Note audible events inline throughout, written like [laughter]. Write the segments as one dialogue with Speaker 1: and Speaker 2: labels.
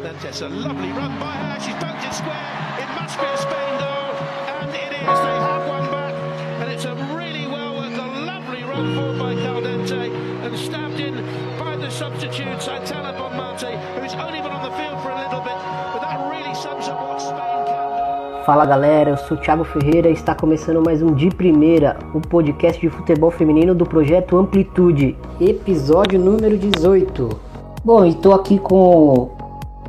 Speaker 1: Caldentes. A lovely run by her. She's poked it square. It must be a Spain goal. Oh, and it is. They have one back. And it's a really well worked, a lovely run forward by Caldente. And stabbed in by the substitute, Santana Bonmante, who's only been on the field for a little bit. But that really sums up what Spain.
Speaker 2: Fala galera, eu sou Thiago Ferreira e está começando mais um De Primeira, o podcast de futebol feminino do projeto Amplitude, episódio número 18. Bom, estou aqui com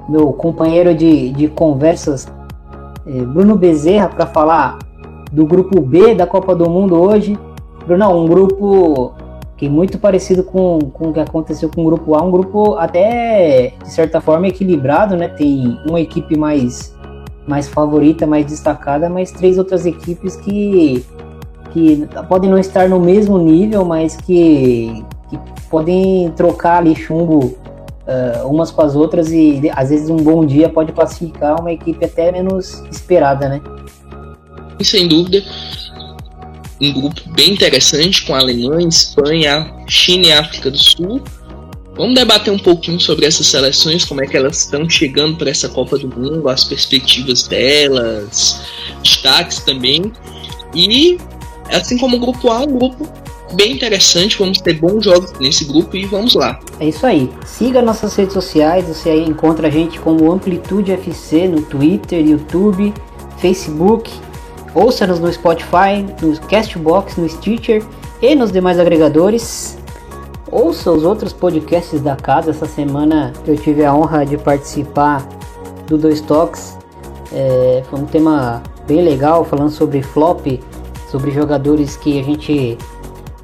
Speaker 2: meu companheiro de, de conversas, eh, Bruno Bezerra, para falar do grupo B da Copa do Mundo hoje. Bruno, um grupo que é muito parecido com, com o que aconteceu com o grupo A, um grupo até de certa forma equilibrado, né? Tem uma equipe mais mais favorita, mais destacada, mas três outras equipes que, que podem não estar no mesmo nível, mas que, que podem trocar ali chumbo uh, umas com as outras e às vezes um bom dia pode classificar uma equipe até menos esperada, né?
Speaker 3: Sem dúvida, um grupo bem interessante com a Alemanha, Espanha, China e África do Sul. Vamos debater um pouquinho sobre essas seleções, como é que elas estão chegando para essa Copa do Mundo, as perspectivas delas, destaques também. E assim como o grupo A, um grupo bem interessante, vamos ter bons jogos nesse grupo e vamos lá.
Speaker 2: É isso aí. Siga nossas redes sociais, você aí encontra a gente como Amplitude FC no Twitter, YouTube, Facebook. Ouça-nos no Spotify, no Castbox, no Stitcher e nos demais agregadores. Ouça os outros podcasts da casa. Essa semana eu tive a honra de participar do Dois Toques. É, foi um tema bem legal, falando sobre flop, sobre jogadores que a gente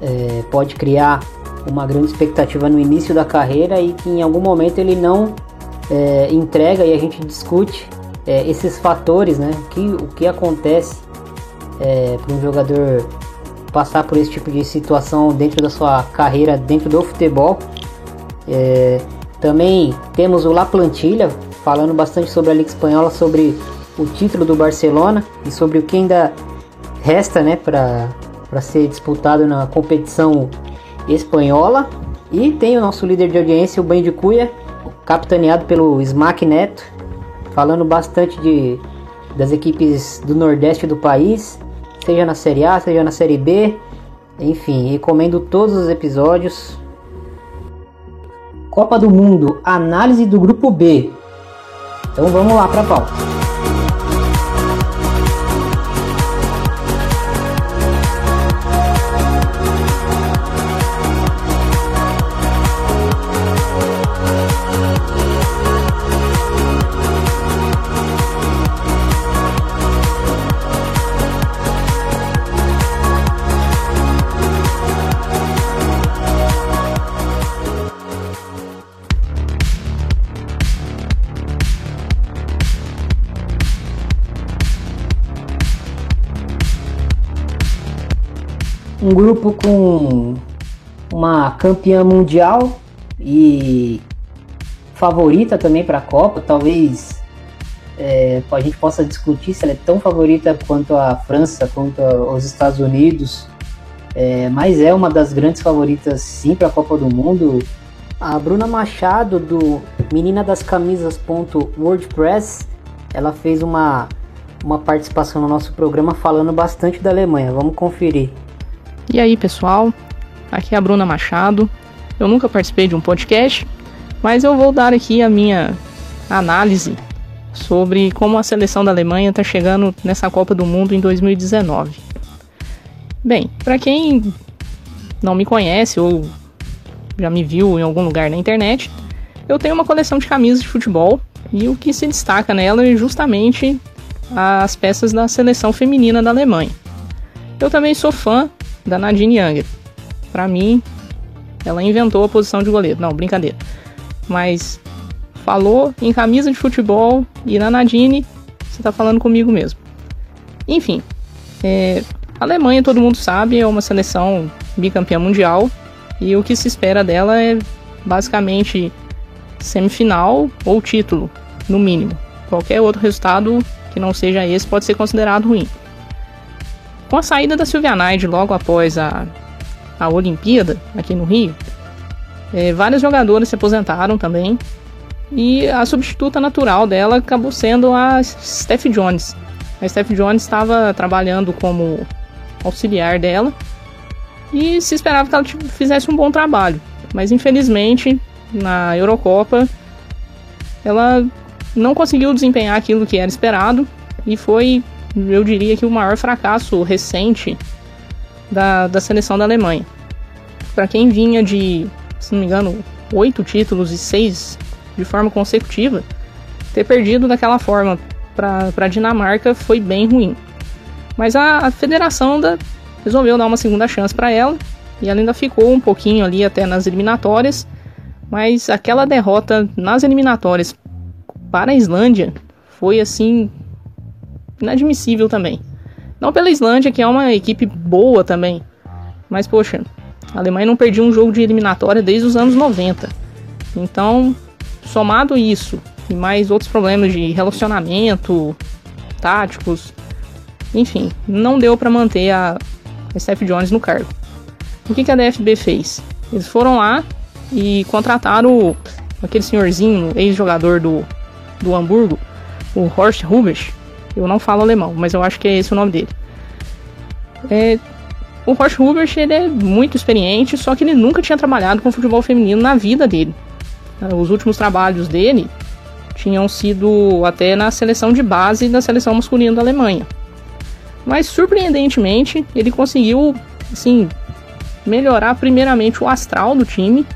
Speaker 2: é, pode criar uma grande expectativa no início da carreira e que em algum momento ele não é, entrega e a gente discute é, esses fatores, né? Que, o que acontece é, para um jogador passar por esse tipo de situação dentro da sua carreira dentro do futebol. É, também temos o La Plantilha falando bastante sobre a Liga Espanhola, sobre o título do Barcelona e sobre o que ainda resta né, para ser disputado na competição espanhola. E tem o nosso líder de audiência, o Ben de Cuia, capitaneado pelo Smack Neto, falando bastante de, das equipes do Nordeste do país, seja na Série A, seja na Série B. Enfim, recomendo todos os episódios. Copa do Mundo, análise do grupo B. Então vamos lá para a pauta. Um grupo com uma campeã mundial e favorita também para a Copa. Talvez é, a gente possa discutir se ela é tão favorita quanto a França, quanto os Estados Unidos. É, mas é uma das grandes favoritas sim para a Copa do Mundo. A Bruna Machado do Menina das Camisas.wordpress, ela fez uma uma participação no nosso programa falando bastante da Alemanha. Vamos conferir.
Speaker 4: E aí, pessoal? Aqui é a Bruna Machado. Eu nunca participei de um podcast, mas eu vou dar aqui a minha análise sobre como a seleção da Alemanha está chegando nessa Copa do Mundo em 2019. Bem, para quem não me conhece ou já me viu em algum lugar na internet, eu tenho uma coleção de camisas de futebol e o que se destaca nela é justamente as peças da seleção feminina da Alemanha. Eu também sou fã da Nadine Younger. Para mim, ela inventou a posição de goleiro. Não, brincadeira. Mas falou em camisa de futebol e na Nadine, você tá falando comigo mesmo. Enfim, é, a Alemanha, todo mundo sabe, é uma seleção bicampeã mundial e o que se espera dela é basicamente semifinal ou título, no mínimo. Qualquer outro resultado que não seja esse pode ser considerado ruim. Com a saída da Sylvia Naid logo após a, a Olimpíada aqui no Rio, é, vários jogadores se aposentaram também. E a substituta natural dela acabou sendo a Steph Jones. A Steph Jones estava trabalhando como auxiliar dela e se esperava que ela fizesse um bom trabalho. Mas infelizmente, na Eurocopa, ela não conseguiu desempenhar aquilo que era esperado e foi, eu diria que, o maior fracasso recente da, da seleção da Alemanha. Para quem vinha de, se não me engano, oito títulos e seis de forma consecutiva, ter perdido daquela forma para a Dinamarca foi bem ruim. Mas a, a federação da, resolveu dar uma segunda chance para ela e ela ainda ficou um pouquinho ali até nas eliminatórias, mas aquela derrota nas eliminatórias para a Islândia foi assim inadmissível também. Não pela Islândia, que é uma equipe boa também, mas poxa, a Alemanha não perdia um jogo de eliminatória desde os anos 90. Então, somado isso e mais outros problemas de relacionamento, táticos, enfim, não deu para manter a, Steph Jones no cargo. O que, que a DFB fez? Eles foram lá e contrataram aquele senhorzinho, ex-jogador do, do Hamburgo, o Horst Rubisch. Eu não falo alemão, mas eu acho que é esse o nome dele. É, o Horst Rubisch ele é muito experiente, só que ele nunca tinha trabalhado com futebol feminino na vida dele. Os últimos trabalhos dele tinham sido até na seleção de base da seleção masculina da Alemanha. Mas surpreendentemente, ele conseguiu, assim, melhorar primeiramente o astral do time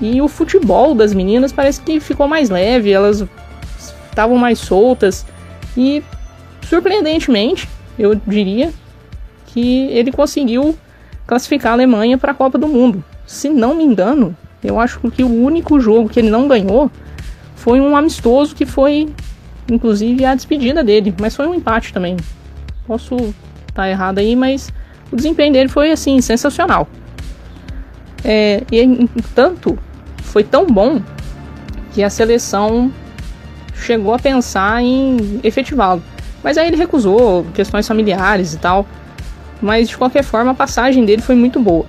Speaker 4: e o futebol das meninas parece que ficou mais leve, elas estavam mais soltas e surpreendentemente, eu diria que ele conseguiu classificar a Alemanha para a Copa do Mundo. Se não me engano, eu acho que o único jogo que ele não ganhou foi um amistoso que foi inclusive a despedida dele, mas foi um empate também. Posso estar tá errado aí, mas o desempenho dele foi assim sensacional. É, e entanto, foi tão bom que a seleção chegou a pensar em efetivá-lo. Mas aí ele recusou questões familiares e tal. Mas de qualquer forma, a passagem dele foi muito boa.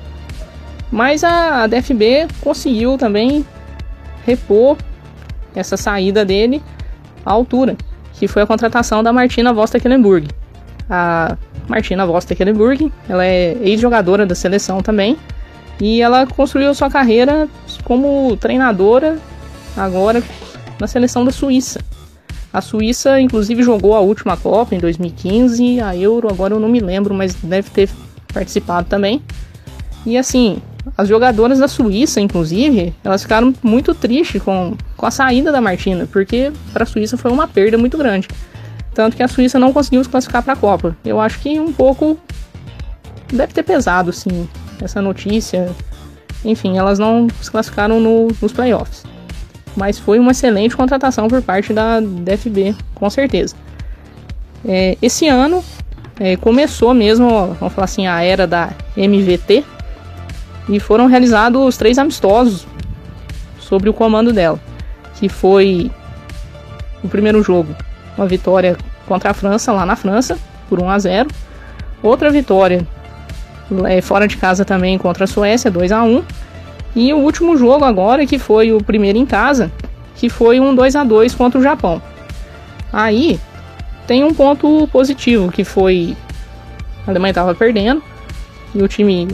Speaker 4: Mas a, DFB conseguiu também repor essa saída dele à altura, que foi a contratação da Martina Voss-Tecklenburg. A Martina Voss-Tecklenburg, ela é ex-jogadora da seleção também, e ela construiu sua carreira como treinadora agora na seleção da Suíça. A Suíça, inclusive, jogou a última Copa em 2015, a Euro, agora eu não me lembro, mas deve ter participado também. E assim, as jogadoras da Suíça, inclusive, elas ficaram muito tristes com, com a saída da Martina, porque para a Suíça foi uma perda muito grande. Tanto que a Suíça não conseguiu se classificar para a Copa. Eu acho que um pouco deve ter pesado, sim, essa notícia. Enfim, elas não se classificaram no, nos playoffs. Mas foi uma excelente contratação por parte da DFB, com certeza. É, esse ano é, começou mesmo, vamos falar assim, a era da MVT, e foram realizados três amistosos sobre o comando dela, que foi o primeiro jogo, uma vitória contra a França lá na França por 1 a 0, outra vitória é, fora de casa também contra a Suécia 2 a 1 e o último jogo agora que foi o primeiro em casa, que foi um 2 a 2 contra o Japão. Aí tem um ponto positivo que foi a Alemanha estava perdendo e o time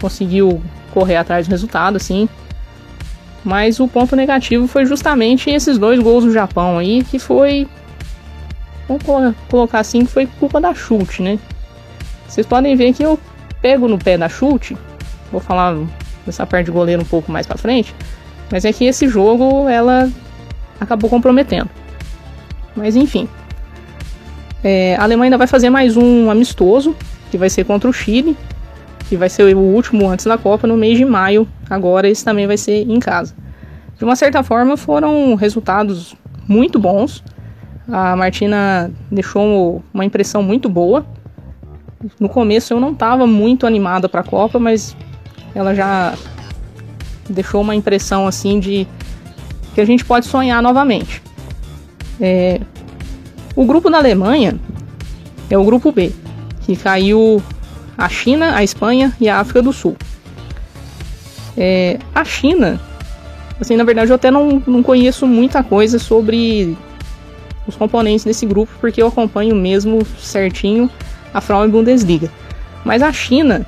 Speaker 4: conseguiu correr atrás do resultado, assim. Mas o ponto negativo foi justamente esses dois gols do Japão aí, que foi. Vamos colocar assim, que foi culpa da chute, né? Vocês podem ver que eu pego no pé da chute. Vou falar dessa parte de goleiro um pouco mais pra frente. Mas é que esse jogo ela acabou comprometendo. Mas enfim. É, a Alemanha ainda vai fazer mais um amistoso, que vai ser contra o Chile que vai ser o último antes da Copa, no mês de maio. Agora esse também vai ser em casa. De uma certa forma, foram resultados muito bons. A Martina deixou uma impressão muito boa. No começo eu não estava muito animada para a Copa, mas ela já deixou uma impressão assim de que a gente pode sonhar novamente. É, o grupo da Alemanha é o grupo B, que caiu a China, a Espanha e a África do Sul. É, a China, assim, na verdade eu até não, não conheço muita coisa sobre os componentes desse grupo, porque eu acompanho mesmo certinho a Frauen Bundesliga. Mas a China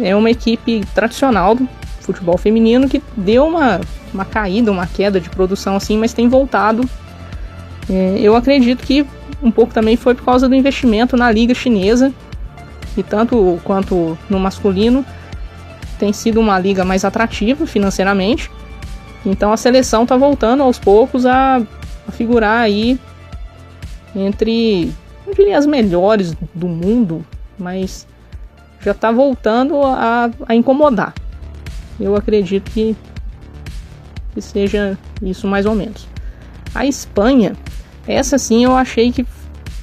Speaker 4: é uma equipe tradicional do futebol feminino que deu uma, uma caída, uma queda de produção assim, mas tem voltado. É, eu acredito que um pouco também foi por causa do investimento na liga chinesa, e tanto quanto no masculino tem sido uma liga mais atrativa financeiramente. Então a seleção está voltando aos poucos a, a figurar aí entre, não diria as melhores do mundo, mas já está voltando a, a, incomodar. Eu acredito que, que seja isso mais ou menos. A Espanha, essa sim eu achei que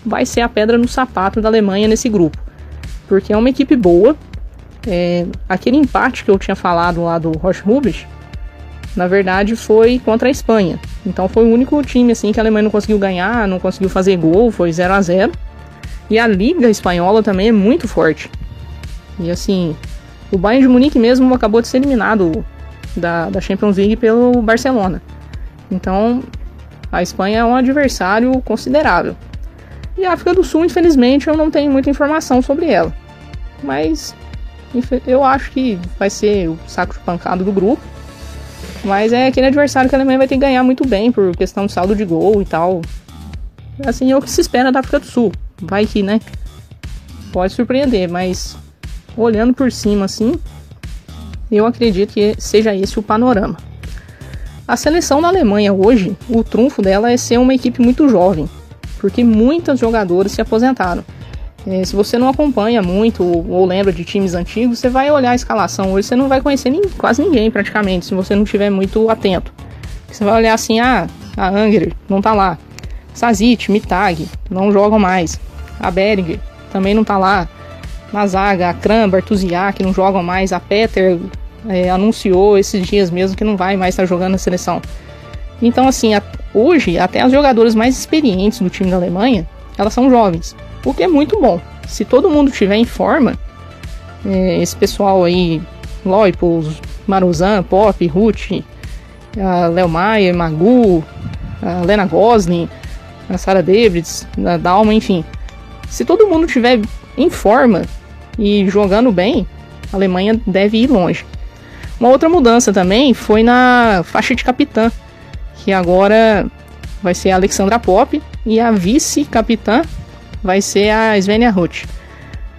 Speaker 4: vai ser a pedra no sapato da Alemanha nesse grupo, porque é uma equipe boa. É, aquele empate que eu tinha falado lá do Roche Rubens, na verdade foi contra a Espanha. Então foi o único time assim que a Alemanha não conseguiu ganhar, não conseguiu fazer gol, foi 0 a 0 E a liga espanhola também é muito forte. E assim, o Bayern de Munique mesmo acabou de ser eliminado da, da Champions League pelo Barcelona. Então, a Espanha é um adversário considerável. E a África do Sul, infelizmente, eu não tenho muita informação sobre ela. Mas eu acho que vai ser o saco de pancada do grupo. Mas é aquele adversário que a Alemanha vai ter que ganhar muito bem por questão de saldo de gol e tal. Assim é o que se espera da África do Sul. Vai que, né? Pode surpreender, mas olhando por cima assim, eu acredito que seja esse o panorama. A seleção da Alemanha hoje, o trunfo dela é ser uma equipe muito jovem, porque muitas jogadoras se aposentaram. É, se você não acompanha muito ou, ou, lembra de times antigos, você vai olhar a escalação hoje, você não vai conhecer nem, quase ninguém praticamente, se você não estiver muito atento. Você vai olhar assim, ah, a Anger não tá lá. Sazic, Mitag, não jogam mais. A Beringer também não tá lá. Na zaga, a Kram, Bartuziak, que não jogam mais. A Peter é, anunciou esses dias mesmo que não vai mais estar jogando na seleção. Então, assim, a, hoje, até as jogadoras mais experientes do time da Alemanha, elas são jovens o que é muito bom. Se todo mundo tiver em forma, é, esse pessoal aí, Loipos, Maruzan, Pop, Ruth, Léo Maia, Magu, a Lena Gosling, a Sarah Davids, a Dalma, enfim. Se todo mundo tiver em forma e jogando bem, a Alemanha deve ir longe. Uma outra mudança também foi na faixa de capitã, que agora vai ser a Alexandra Pop e a vice-capitã vai ser a Svenja Ruth.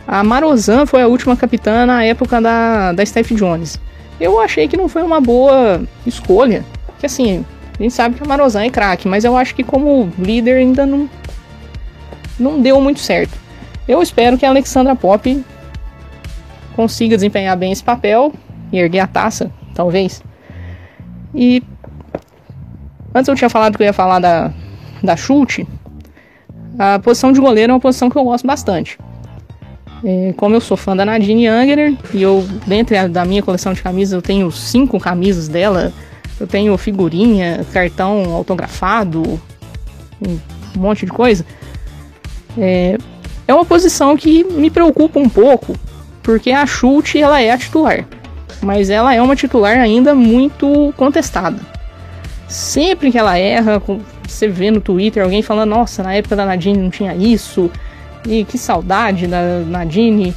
Speaker 4: A Marozan foi a última capitã na época da, da Steph Jones. Eu achei que não foi uma boa escolha. Que assim, a gente sabe que a Marozan é craque, mas eu acho que como líder ainda não, não deu muito certo. Eu espero que a Alexandra Pop consiga desempenhar bem esse papel e erguer a taça, talvez. E antes eu tinha falado que eu ia falar da, da chute. A posição de goleiro é uma posição que eu gosto bastante. É, como eu sou fã da Nadine Angerer, e eu, dentro da minha coleção de camisas, eu tenho cinco camisas dela. Eu tenho figurinha, cartão autografado, um monte de coisa. É, é uma posição que me preocupa um pouco, porque a chute ela é a titular, mas ela é uma titular ainda muito contestada. Sempre que ela erra, você vê no Twitter alguém falando, nossa, na época da Nadine não tinha isso, e que saudade da Nadine.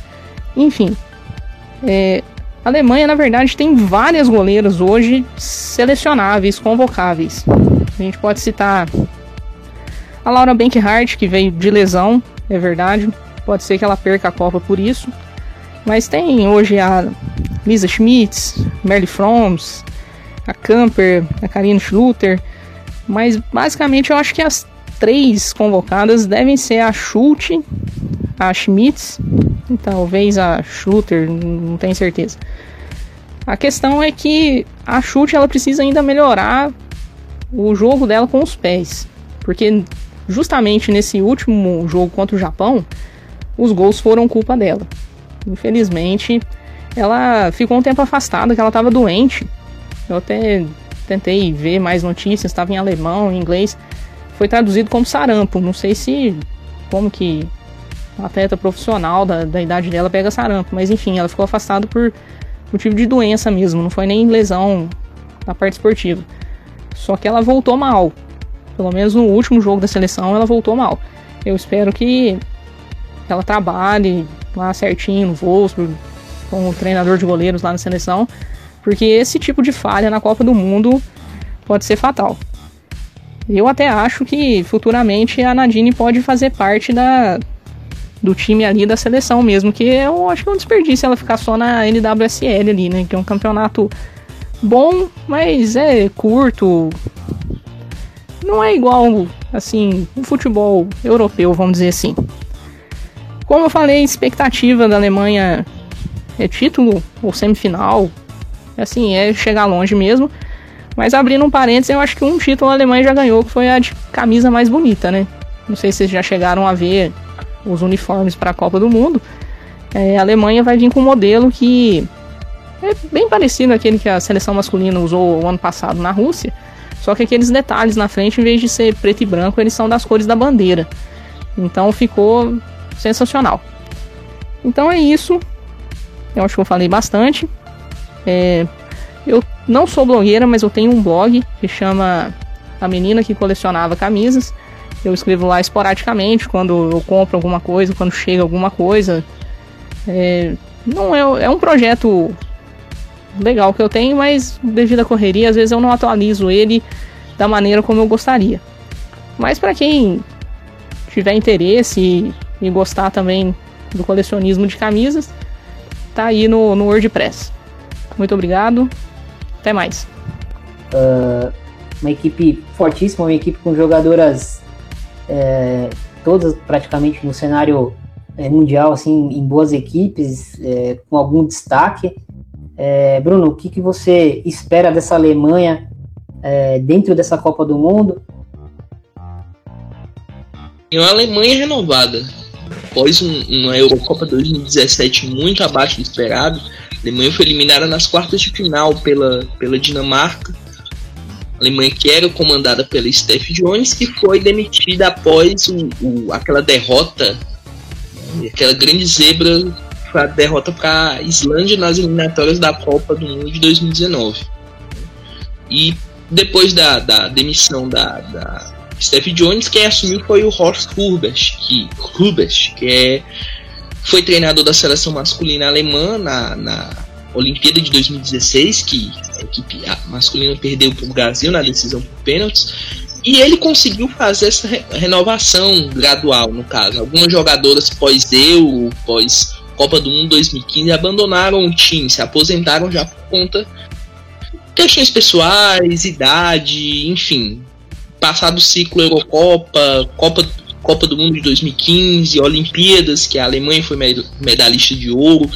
Speaker 4: Enfim, é, a Alemanha, na verdade, tem várias goleiras hoje selecionáveis, convocáveis. A gente pode citar a Laura Bankhart, que veio de lesão, é verdade. Pode ser que ela perca a Copa por isso. Mas tem hoje a Lisa Schmitz, Merle Froms, a Camper, a Karine Schluter. Mas basicamente eu acho que as três convocadas devem ser a Schulte, a Schmitz e talvez a Schluter, não tenho certeza. A questão é que a Schulte ela precisa ainda melhorar o jogo dela com os pés, porque justamente nesse último jogo contra o Japão, os gols foram culpa dela. Infelizmente, ela ficou um tempo afastada, que ela estava doente. Eu até tentei ver mais notícias, estava em alemão, em inglês. Foi traduzido como sarampo. Não sei se como que atleta profissional da, da idade dela pega sarampo. Mas enfim, ela ficou afastada por motivo de doença mesmo, não foi nem lesão na parte esportiva. Só que ela voltou mal. Pelo menos no último jogo da seleção ela voltou mal. Eu espero que ela trabalhe lá certinho no Wolfsburg, com o treinador de goleiros lá na seleção, porque esse tipo de falha na Copa do Mundo pode ser fatal. Eu até acho que futuramente a Nadine pode fazer parte da, do time ali da seleção mesmo, que eu acho que é um desperdício ela ficar só na NWSL ali, né? Que é um campeonato bom, mas é curto. Não é igual, assim, o futebol europeu, vamos dizer assim. Como eu falei, expectativa da Alemanha é título ou semifinal. Assim, é chegar longe mesmo. Mas abrindo um parênteses, eu acho que um título a Alemanha já ganhou, que foi a de camisa mais bonita, né? Não sei se vocês já chegaram a ver os uniformes para a Copa do Mundo. É, a Alemanha vai vir com um modelo que é bem parecido àquele que a seleção masculina usou o ano passado na Rússia. Só que aqueles detalhes na frente, em vez de ser preto e branco, eles são das cores da bandeira. Então ficou sensacional. Então é isso. Eu acho que eu falei bastante. É, eu não sou blogueira, mas eu tenho um blog que chama A Menina que Colecionava Camisas. Eu escrevo lá esporadicamente quando eu compro alguma coisa, quando chega alguma coisa. É, não é, é um projeto legal que eu tenho, mas devido à correria, às vezes eu não atualizo ele da maneira como eu gostaria. Mas para quem tiver interesse e, gostar também do colecionismo de camisas, tá aí no, no WordPress. Muito obrigado. Até mais.
Speaker 2: Uh, uma equipe fortíssima, uma equipe com jogadoras é, todas praticamente no cenário é, mundial, assim, em boas equipes, é, com algum destaque. É, Bruno, o que, que você espera dessa Alemanha é, dentro dessa Copa do Mundo?
Speaker 3: É uma Alemanha renovada. Após um, uma Eurocopa 2017 muito abaixo do esperado, a Alemanha foi eliminada nas quartas de final pela, pela Dinamarca Alemanha que era comandada pela Steph Jones, que foi demitida após o, o, aquela derrota, aquela grande zebra, a derrota para a Islândia nas eliminatórias da Copa do Mundo de 2019. E depois da, da demissão da, da Steph Jones, quem assumiu foi o Horst Hubers, que, Hubers, que é, foi treinador da seleção masculina alemã na, na Olimpíada de 2016, que a equipe masculina perdeu para o Brasil na decisão por pênaltis. E ele conseguiu fazer essa renovação gradual, no caso. Algumas jogadoras pós-Euro, pós Copa do Mundo 2015, abandonaram o time, se aposentaram já por conta questões pessoais, idade, enfim. Passado o ciclo Eurocopa, Copa, Copa do Mundo de 2015, Olimpíadas, que a Alemanha foi medalhista de ouro.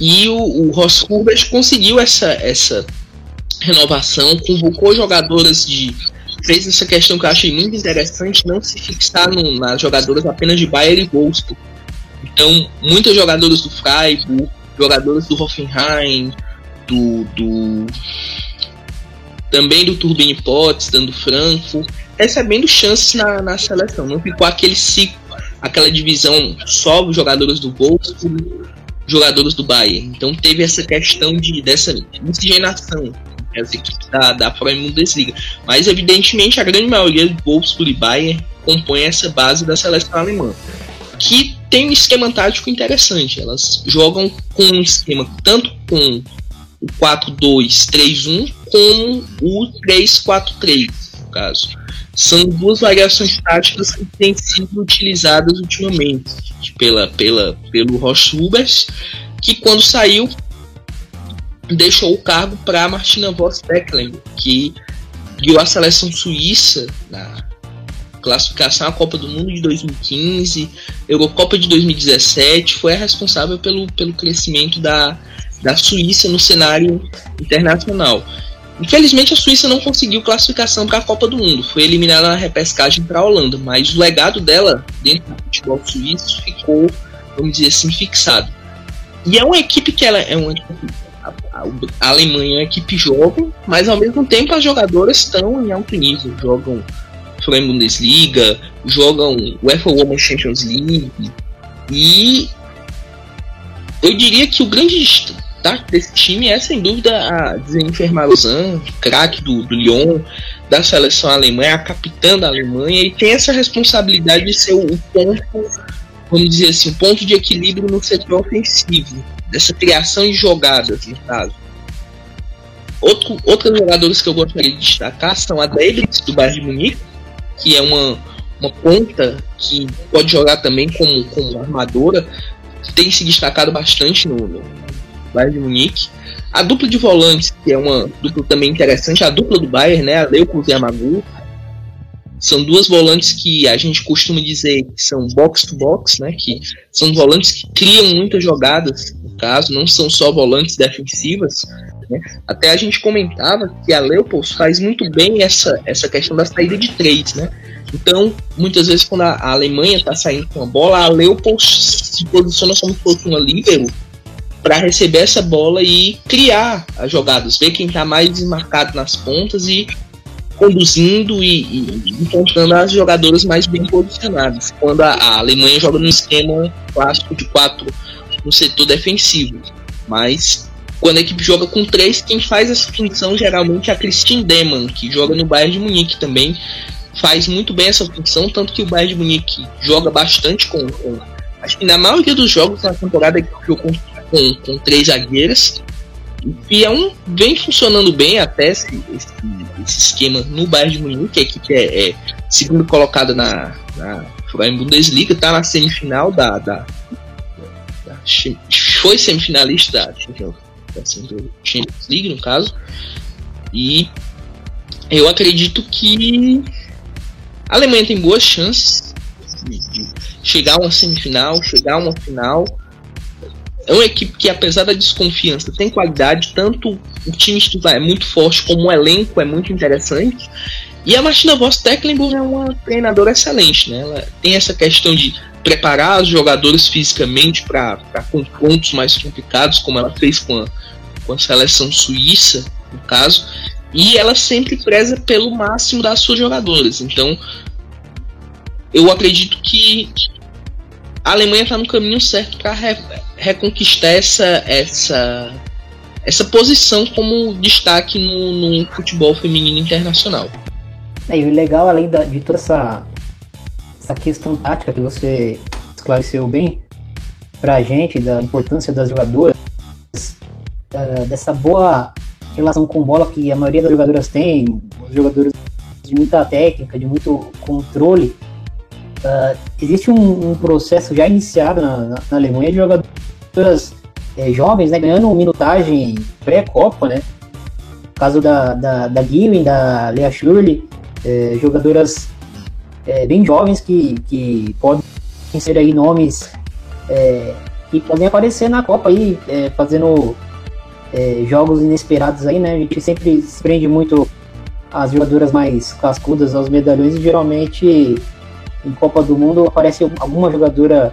Speaker 3: E o, o Ross conseguiu essa, essa renovação, convocou jogadoras de. fez essa questão que eu achei muito interessante, não se fixar no, nas jogadoras apenas de Bayern e Wolfsburg. Então, muitas jogadoras do Freiburg, jogadoras do Hoffenheim, do, do também do Turbine Potsdam, do Frankfurt, recebendo chances na, na seleção. Não ficou aquele ciclo, aquela divisão só jogadores do Wolfsburg, jogadores do Bayern. Então teve essa questão de dessa miscigenação as equipes da, da Bundesliga. Mas evidentemente a grande maioria do Wolfsburg e Bayern compõe essa base da seleção alemã. Que tem um esquema tático interessante. Elas jogam com um esquema tanto com o 4-2-3-1 como o 3-4-3, no caso. São duas variações táticas que têm sido utilizadas ultimamente pela, pela, pelo Ross Hubers, que quando saiu deixou o cargo para Martina Voss Becklen, que guiou a seleção suíça na classificação à Copa do Mundo de 2015, Eurocopa de 2017, foi a responsável pelo, pelo crescimento da, da Suíça no cenário internacional. Infelizmente, a Suíça não conseguiu classificação para a Copa do Mundo. Foi eliminada na repescagem para a Holanda, mas o legado dela dentro do futebol suíço ficou, vamos dizer assim, fixado. E é uma equipe que ela é uma a, Alemanha é uma equipe jovem, mas ao mesmo tempo as jogadoras estão em alto nível, jogam Flamengo Bundesliga, jogam UEFA Women's Champions League, E eu diria que o grande destaque desse time é sem dúvida a Jennifer Marzan, craque do, do Lyon, da seleção alemã, é a capitã da Alemanha e tem essa responsabilidade de ser o ponto, vamos dizer assim, o ponto de equilíbrio no setor ofensivo, dessa criação de jogadas, no caso. Outro, outros jogadores que eu gostaria de destacar são a Davis, do Bayern de Munique, que é uma, uma ponta que pode jogar também como, como armadora, tem se destacado bastante no, no Bayern de Munique. A dupla de volantes, que é uma dupla também interessante, a dupla do Bayern, né, a Leupolz e a Magu, são duas volantes que a gente costuma dizer que são box to box, né, que são volantes que criam muitas jogadas, no caso, não são só volantes defensivas. Né? Até a gente comentava que a Leopold faz muito bem essa, essa questão da saída de três, né? Então, muitas vezes, quando a, Alemanha está saindo com a bola, a Leopold se posiciona como se fosse uma líbero para receber essa bola e criar as jogadas, ver quem está mais desmarcado nas pontas e conduzindo e, e encontrando as jogadoras mais bem posicionadas. Quando a, a, Alemanha joga no esquema clássico de quatro no setor defensivo, mas quando a equipe joga com três, quem faz essa função geralmente é a Christine Demann, que joga no Bayern de Munique também, faz muito bem essa função, tanto que o Bayern de Munique joga bastante com, com acho que na maioria dos jogos na temporada ele jogou com, com, com, três zagueiras e é um vem funcionando bem até esse, esse, esse esquema no Bayern de Munique, a equipe é, é segundo colocada na, na Bundesliga, está na semifinal da, da, da, foi semifinalista da Champions League no caso e eu acredito que a Alemanha tem boas chances de, de chegar a uma semifinal, chegar a uma final. É uma equipe que, apesar da desconfiança, tem qualidade. Tanto o time titular é muito forte, como o elenco é muito interessante. E a Martina Voss Tecklenburg é uma treinadora excelente, né? Ela tem essa questão de preparar os jogadores fisicamente para confrontos mais complicados, como ela fez com a, com a seleção suíça, no caso e ela sempre preza pelo máximo das suas jogadoras. Então, eu acredito que a Alemanha está no caminho certo para re reconquistar essa, essa, essa posição como destaque no, no futebol feminino internacional.
Speaker 2: É, e o legal, além da, de toda essa, essa questão tática que você esclareceu bem para a gente, da importância das jogadoras, dessa boa relação com bola que a maioria das jogadoras tem, os jogadores de muita técnica, de muito controle. Uh, existe um, um, processo já iniciado na, na, na Alemanha de jogadoras é, jovens, né, ganhando minutagem pré-copa, né? No caso da, da, da Gillen, da Lea Shirley, é, jogadoras é, bem jovens que, que podem ser aí nomes que podem aparecer na Copa aí, fazendo jogos inesperados aí, né? A gente sempre se prende muito às jogadoras mais cascudas, aos medalhões, e geralmente em Copa do Mundo aparece alguma jogadora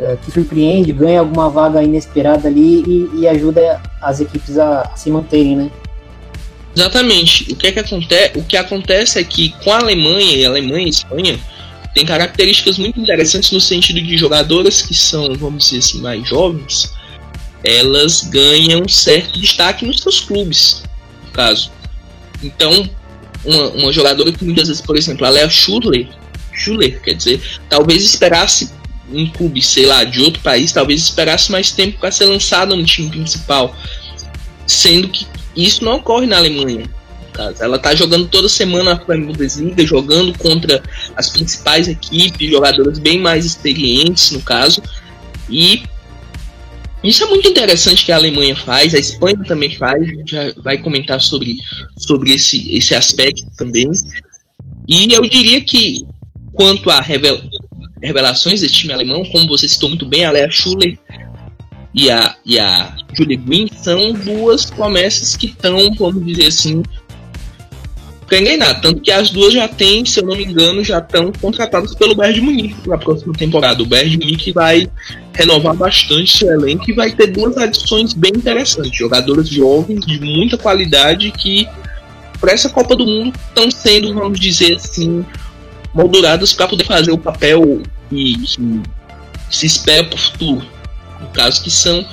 Speaker 2: é, que surpreende, ganha alguma vaga inesperada ali e, e ajuda as equipes a, a, se manterem, né?
Speaker 3: Exatamente. O que, é que acontece? O que acontece é que com a Alemanha e a Alemanha e a Espanha tem características muito interessantes no sentido de jogadoras que são, vamos dizer assim, mais jovens, elas ganham certo destaque nos seus clubes, no caso. Então, uma, uma jogadora que muitas vezes, por exemplo, a Lea Schuller, quer dizer, talvez esperasse um clube, sei lá, de outro país, talvez esperasse mais tempo para ser lançada no time principal, sendo que isso não ocorre na Alemanha. Ela está jogando toda semana a Bundesliga, jogando contra as principais equipes, jogadoras bem mais experientes, no caso, e isso é muito interessante que a Alemanha faz, a Espanha também faz, a gente já vai comentar sobre, sobre esse, esse aspecto também. E eu diria que, quanto a revel, revelações desse time alemão, como você citou muito bem, a Lea Schuller e a, e a Julie Green são duas promessas que estão, vamos dizer assim, para enganar. Tanto que as duas já têm, se eu não me engano, já estão contratadas pelo Bayern de Munique para a próxima temporada. O Bayern de Munique vai renovar bastante seu elenco e vai ter duas adições bem interessantes. Jogadoras jovens de muita qualidade que, para essa Copa do Mundo, estão sendo, vamos dizer assim, molduradas para poder fazer o papel que, que se espera para o futuro. No caso que são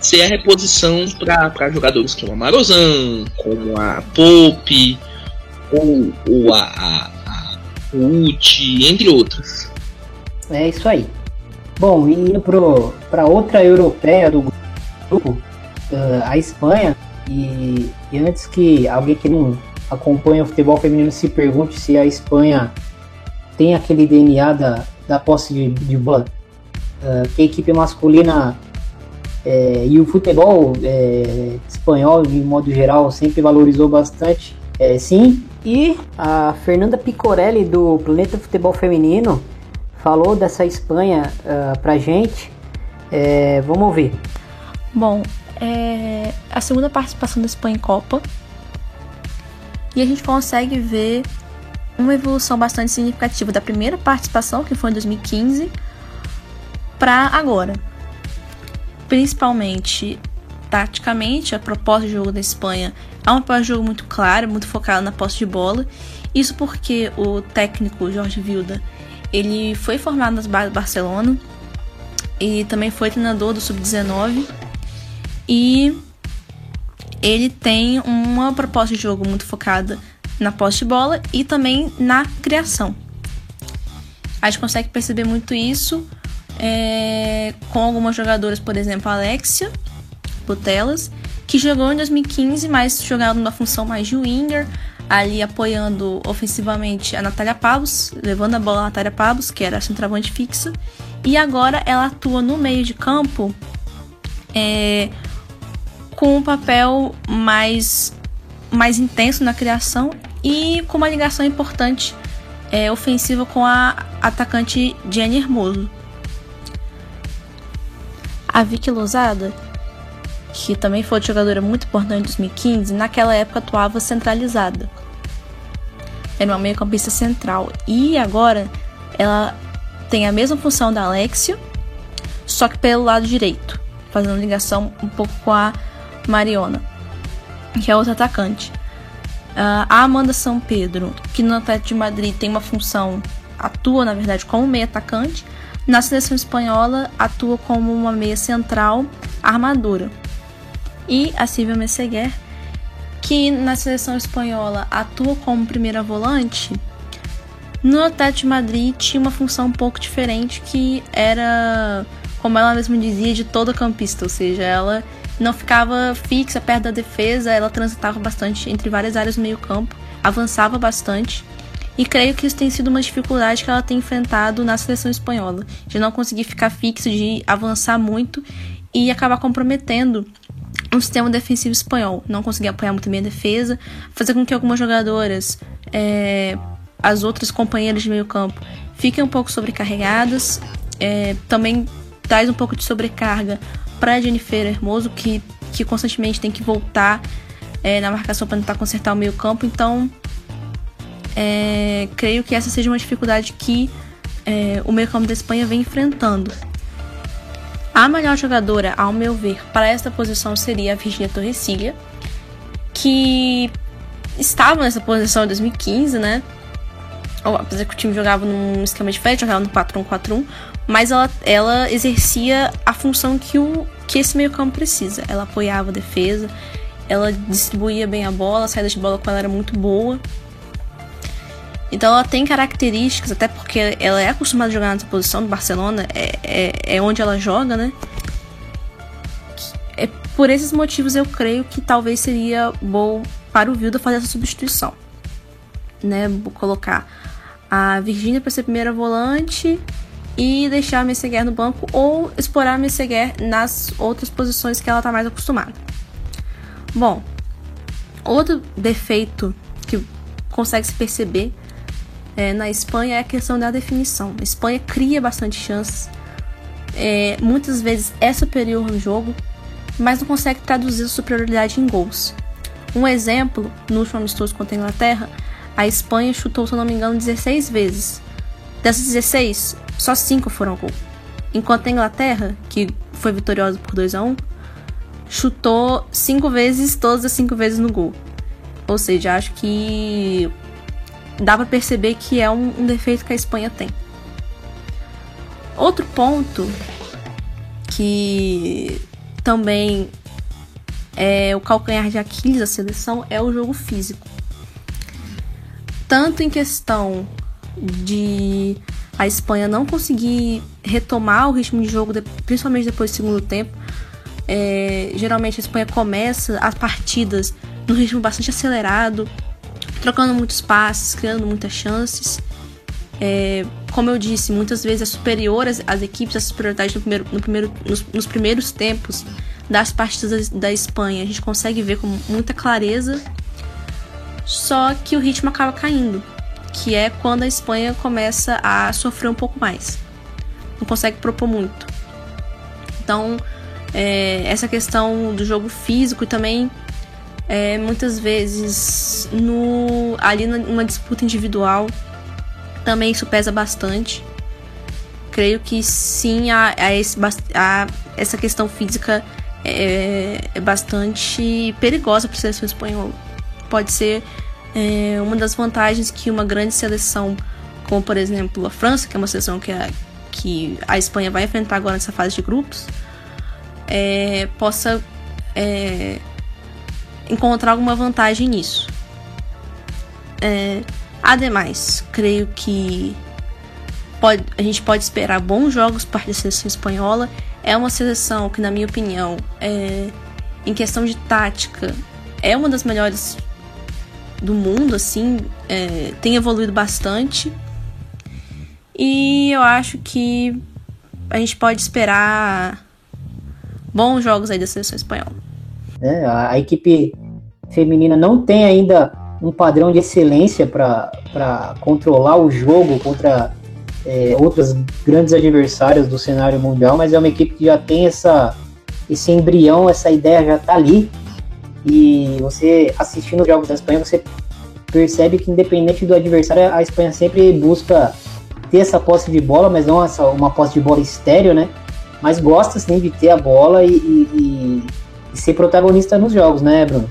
Speaker 3: ser a reposição para jogadores como a Marozan, como a Pope, ou, ou a, a, a Uchi, entre outras.
Speaker 2: É isso aí. Bom, indo para outra europeia do grupo, uh, a Espanha, e, e, antes que alguém que não acompanha o futebol feminino se pergunte se a Espanha tem aquele DNA da, da posse de, de bola, uh, que a equipe masculina é, e o futebol é, espanhol, de modo geral, sempre valorizou bastante. É, sim, e a Fernanda Picorelli do Planeta Futebol Feminino falou dessa Espanha uh, pra gente. É, vamos ouvir.
Speaker 5: Bom, é a segunda participação da Espanha em Copa. E a gente consegue ver uma evolução bastante significativa da primeira participação, que foi em 2015, para agora principalmente taticamente, a proposta de jogo da Espanha é de jogo muito clara, muito focada na posse de bola. Isso porque o técnico Jorge Vilda, ele foi formado nas bases do Barcelona e também foi treinador do sub-19 e ele tem uma proposta de jogo muito focada na posse de bola e também na criação. A gente consegue perceber muito isso é, com algumas jogadoras, por exemplo, a Alexia Putelas, que jogou em 2015, mas jogava numa função mais de winger, ali apoiando ofensivamente a Natália Pablos, levando a bola a Natália Pablos, que era a centroavante fixa, e agora ela atua no meio de campo é, com um papel mais, mais intenso na criação e com uma ligação importante é, ofensiva com a atacante Jenny Hermoso. A Vicky Lousada, que também foi jogadora muito importante em 2015, naquela época atuava centralizada. Era uma meio-campista central. E agora ela tem a mesma função da Alexia, só que pelo lado direito, fazendo ligação um pouco com a Mariona, que é outra atacante. Uh, a Amanda São Pedro, que no Atlético de Madrid tem uma função, atua na verdade como meio atacante, na seleção espanhola, atua como uma meia central armadura. E a Silvia Messeguer, que na seleção espanhola atua como primeira volante, no Atlético de Madrid tinha uma função um pouco diferente que era, como ela mesma dizia, de toda campista, ou seja, ela não ficava fixa perto da defesa, ela transitava bastante entre várias áreas do meio campo, avançava bastante e creio que isso tem sido uma dificuldade que ela tem enfrentado na seleção espanhola, de não conseguir ficar fixo, de avançar muito e acabar comprometendo o sistema defensivo espanhol. Não conseguir apoiar muito bem a defesa, fazer com que algumas jogadoras, é, as outras companheiras de meio campo, fiquem um pouco sobrecarregadas. É, também traz um pouco de sobrecarga para Jennifer Hermoso, que, que constantemente tem que voltar é, na marcação para tentar consertar o meio campo. Então, é, creio que essa seja uma dificuldade que é, o meio-campo da Espanha vem enfrentando. A melhor jogadora, ao meu ver, para esta posição seria a Virginia Torrecilha, que estava nessa posição em 2015, né? Apesar que o time jogava num esquema diferente, jogava no 4-1-4-1, mas ela, ela exercia a função que, o, que esse meio-campo precisa. Ela apoiava a defesa, ela distribuía bem a bola, a saída de bola com ela era muito boa. Então ela tem características, até porque ela é acostumada a jogar nessa posição do Barcelona, é, é, é onde ela joga, né? É, por esses motivos eu creio que talvez seria bom para o Vilda fazer essa substituição. Né? Vou colocar a Virgínia para ser primeira volante e deixar a Messeguer no banco ou explorar a Messeguer nas outras posições que ela está mais acostumada. Bom, outro defeito que consegue se perceber é, na Espanha é a questão da definição. A Espanha cria bastante chances, é, muitas vezes é superior no jogo, mas não consegue traduzir a superioridade em gols. Um exemplo, no último amistoso contra a Inglaterra, a Espanha chutou, se não me engano, 16 vezes. Dessas 16, só 5 foram gol. Enquanto a Inglaterra, que foi vitoriosa por 2 a 1 chutou 5 vezes, todas as 5 vezes no gol. Ou seja, acho que dá para perceber que é um, um defeito que a Espanha tem. outro ponto que também é o calcanhar de Aquiles da seleção é o jogo físico. Tanto em questão de a Espanha não conseguir retomar o ritmo de jogo, principalmente depois do segundo tempo. É, geralmente a Espanha começa as partidas num ritmo bastante acelerado, trocando muitos passes, criando muitas chances. É, como eu disse, muitas vezes é superior às, às equipes, a superioridade no primeiro, no primeiro, nos, nos primeiros tempos das partidas da, da Espanha. A gente consegue ver com muita clareza, só que o ritmo acaba caindo, que é quando a Espanha começa a sofrer um pouco mais. Não consegue propor muito. Então, é, essa questão do jogo físico e também é, muitas vezes no ali numa disputa individual também isso pesa bastante. Creio que sim, há, esse, essa questão física é, é bastante perigosa para a seleção espanhola. Pode ser é, uma das vantagens que uma grande seleção, como por exemplo a França, que é uma seleção que a, que a Espanha vai enfrentar agora nessa fase de grupos, é, possa é, encontrar alguma vantagem nisso. É, Ademais, creio que pode, a gente pode esperar bons jogos parte da seleção espanhola. É uma seleção que, na minha opinião, é, em questão de tática, é uma das melhores do mundo, assim, é, tem evoluído bastante. E eu acho que a gente pode esperar bons jogos aí da seleção espanhola.
Speaker 2: É, a, equipe feminina não tem ainda um padrão de excelência para controlar o jogo contra é, grandes adversários do cenário mundial, mas é uma equipe que já tem essa, esse embrião, essa ideia já está ali. E você assistindo os jogos da Espanha, você percebe que independente do adversário, a Espanha sempre busca ter essa posse de bola, mas não essa, uma posse de bola estéreo, né? Mas gosta sim de ter a bola e, e, e ser protagonista nos jogos, né, Bruno?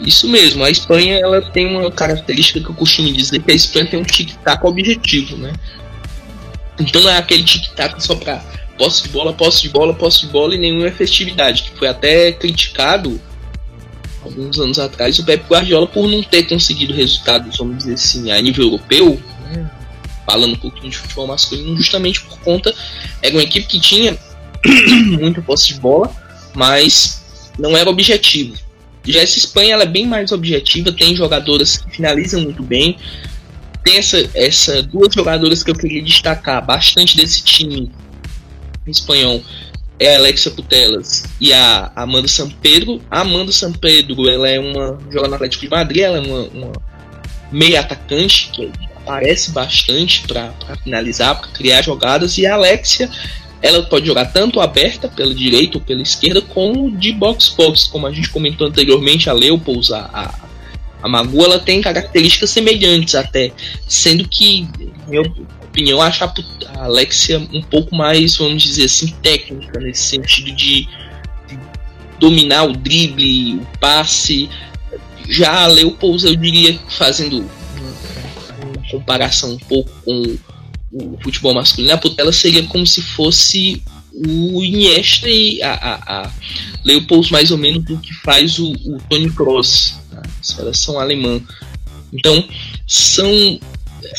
Speaker 3: Isso mesmo, a Espanha ela tem uma característica que eu costumo dizer que a Espanha tem um tic-tac objetivo, né? Então não é aquele tic-tac só para posse de bola, posse de bola, posse de bola e nenhuma efetividade, que foi até criticado alguns anos atrás o Pep Guardiola por não ter conseguido resultados, vamos dizer assim, a nível europeu, falando um pouquinho de futebol masculino, justamente por conta era uma equipe que tinha [coughs] muita posse de bola, mas não era objetivo. Já essa Espanha ela é bem mais objetiva, tem jogadoras que finalizam muito bem. Tem essa, essa duas jogadoras que eu queria destacar bastante desse time espanhol é a Alexia Putelas e a Amanda Sampedro. A Amanda Sampedro ela é uma jogadora no Atlético de Madrid, ela é uma, uma meia atacante que aparece bastante para finalizar, para criar jogadas. E a Alexia ela pode jogar tanto aberta pela direita ou pela esquerda, como de box-box, como a gente comentou anteriormente, a Leopolds, a, a, a Magu, ela tem características semelhantes até, sendo que, minha opinião, acho a, Alexia um pouco mais, vamos dizer assim, técnica, nesse sentido de, de dominar o drible, o passe. Já a Leopolds, eu diria, fazendo uma comparação um pouco com o futebol masculino, a Putela seria como se fosse o Iniesta e a, a, a Leopold mais ou menos do que faz o, o Tony Kroos, a seleção alemã. Então, são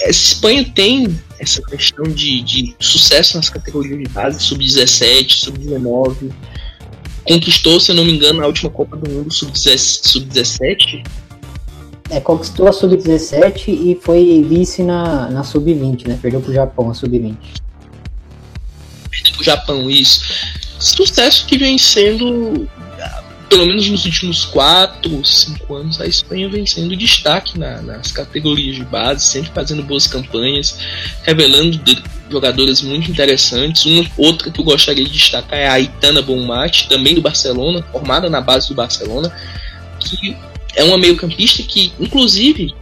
Speaker 3: Espanha tem essa questão de, de sucesso nas categorias de base, sub-17, sub-19. Conquistou, se eu não me engano, a última Copa do Mundo sub-17
Speaker 2: é, conquistou a Sub-17 e foi vice na, na Sub-20, né? Perdeu pro Japão a Sub-20.
Speaker 3: Perdeu pro Japão, isso. Sucesso que vem sendo, pelo menos nos últimos 4, 5 anos, a Espanha vem sendo destaque na, nas categorias de base, sempre fazendo boas campanhas, revelando jogadoras muito interessantes. Uma outra que eu gostaria de destacar é a Aitana Bonmati, também do Barcelona, formada na base do Barcelona, que é uma meio-campista que, inclusive,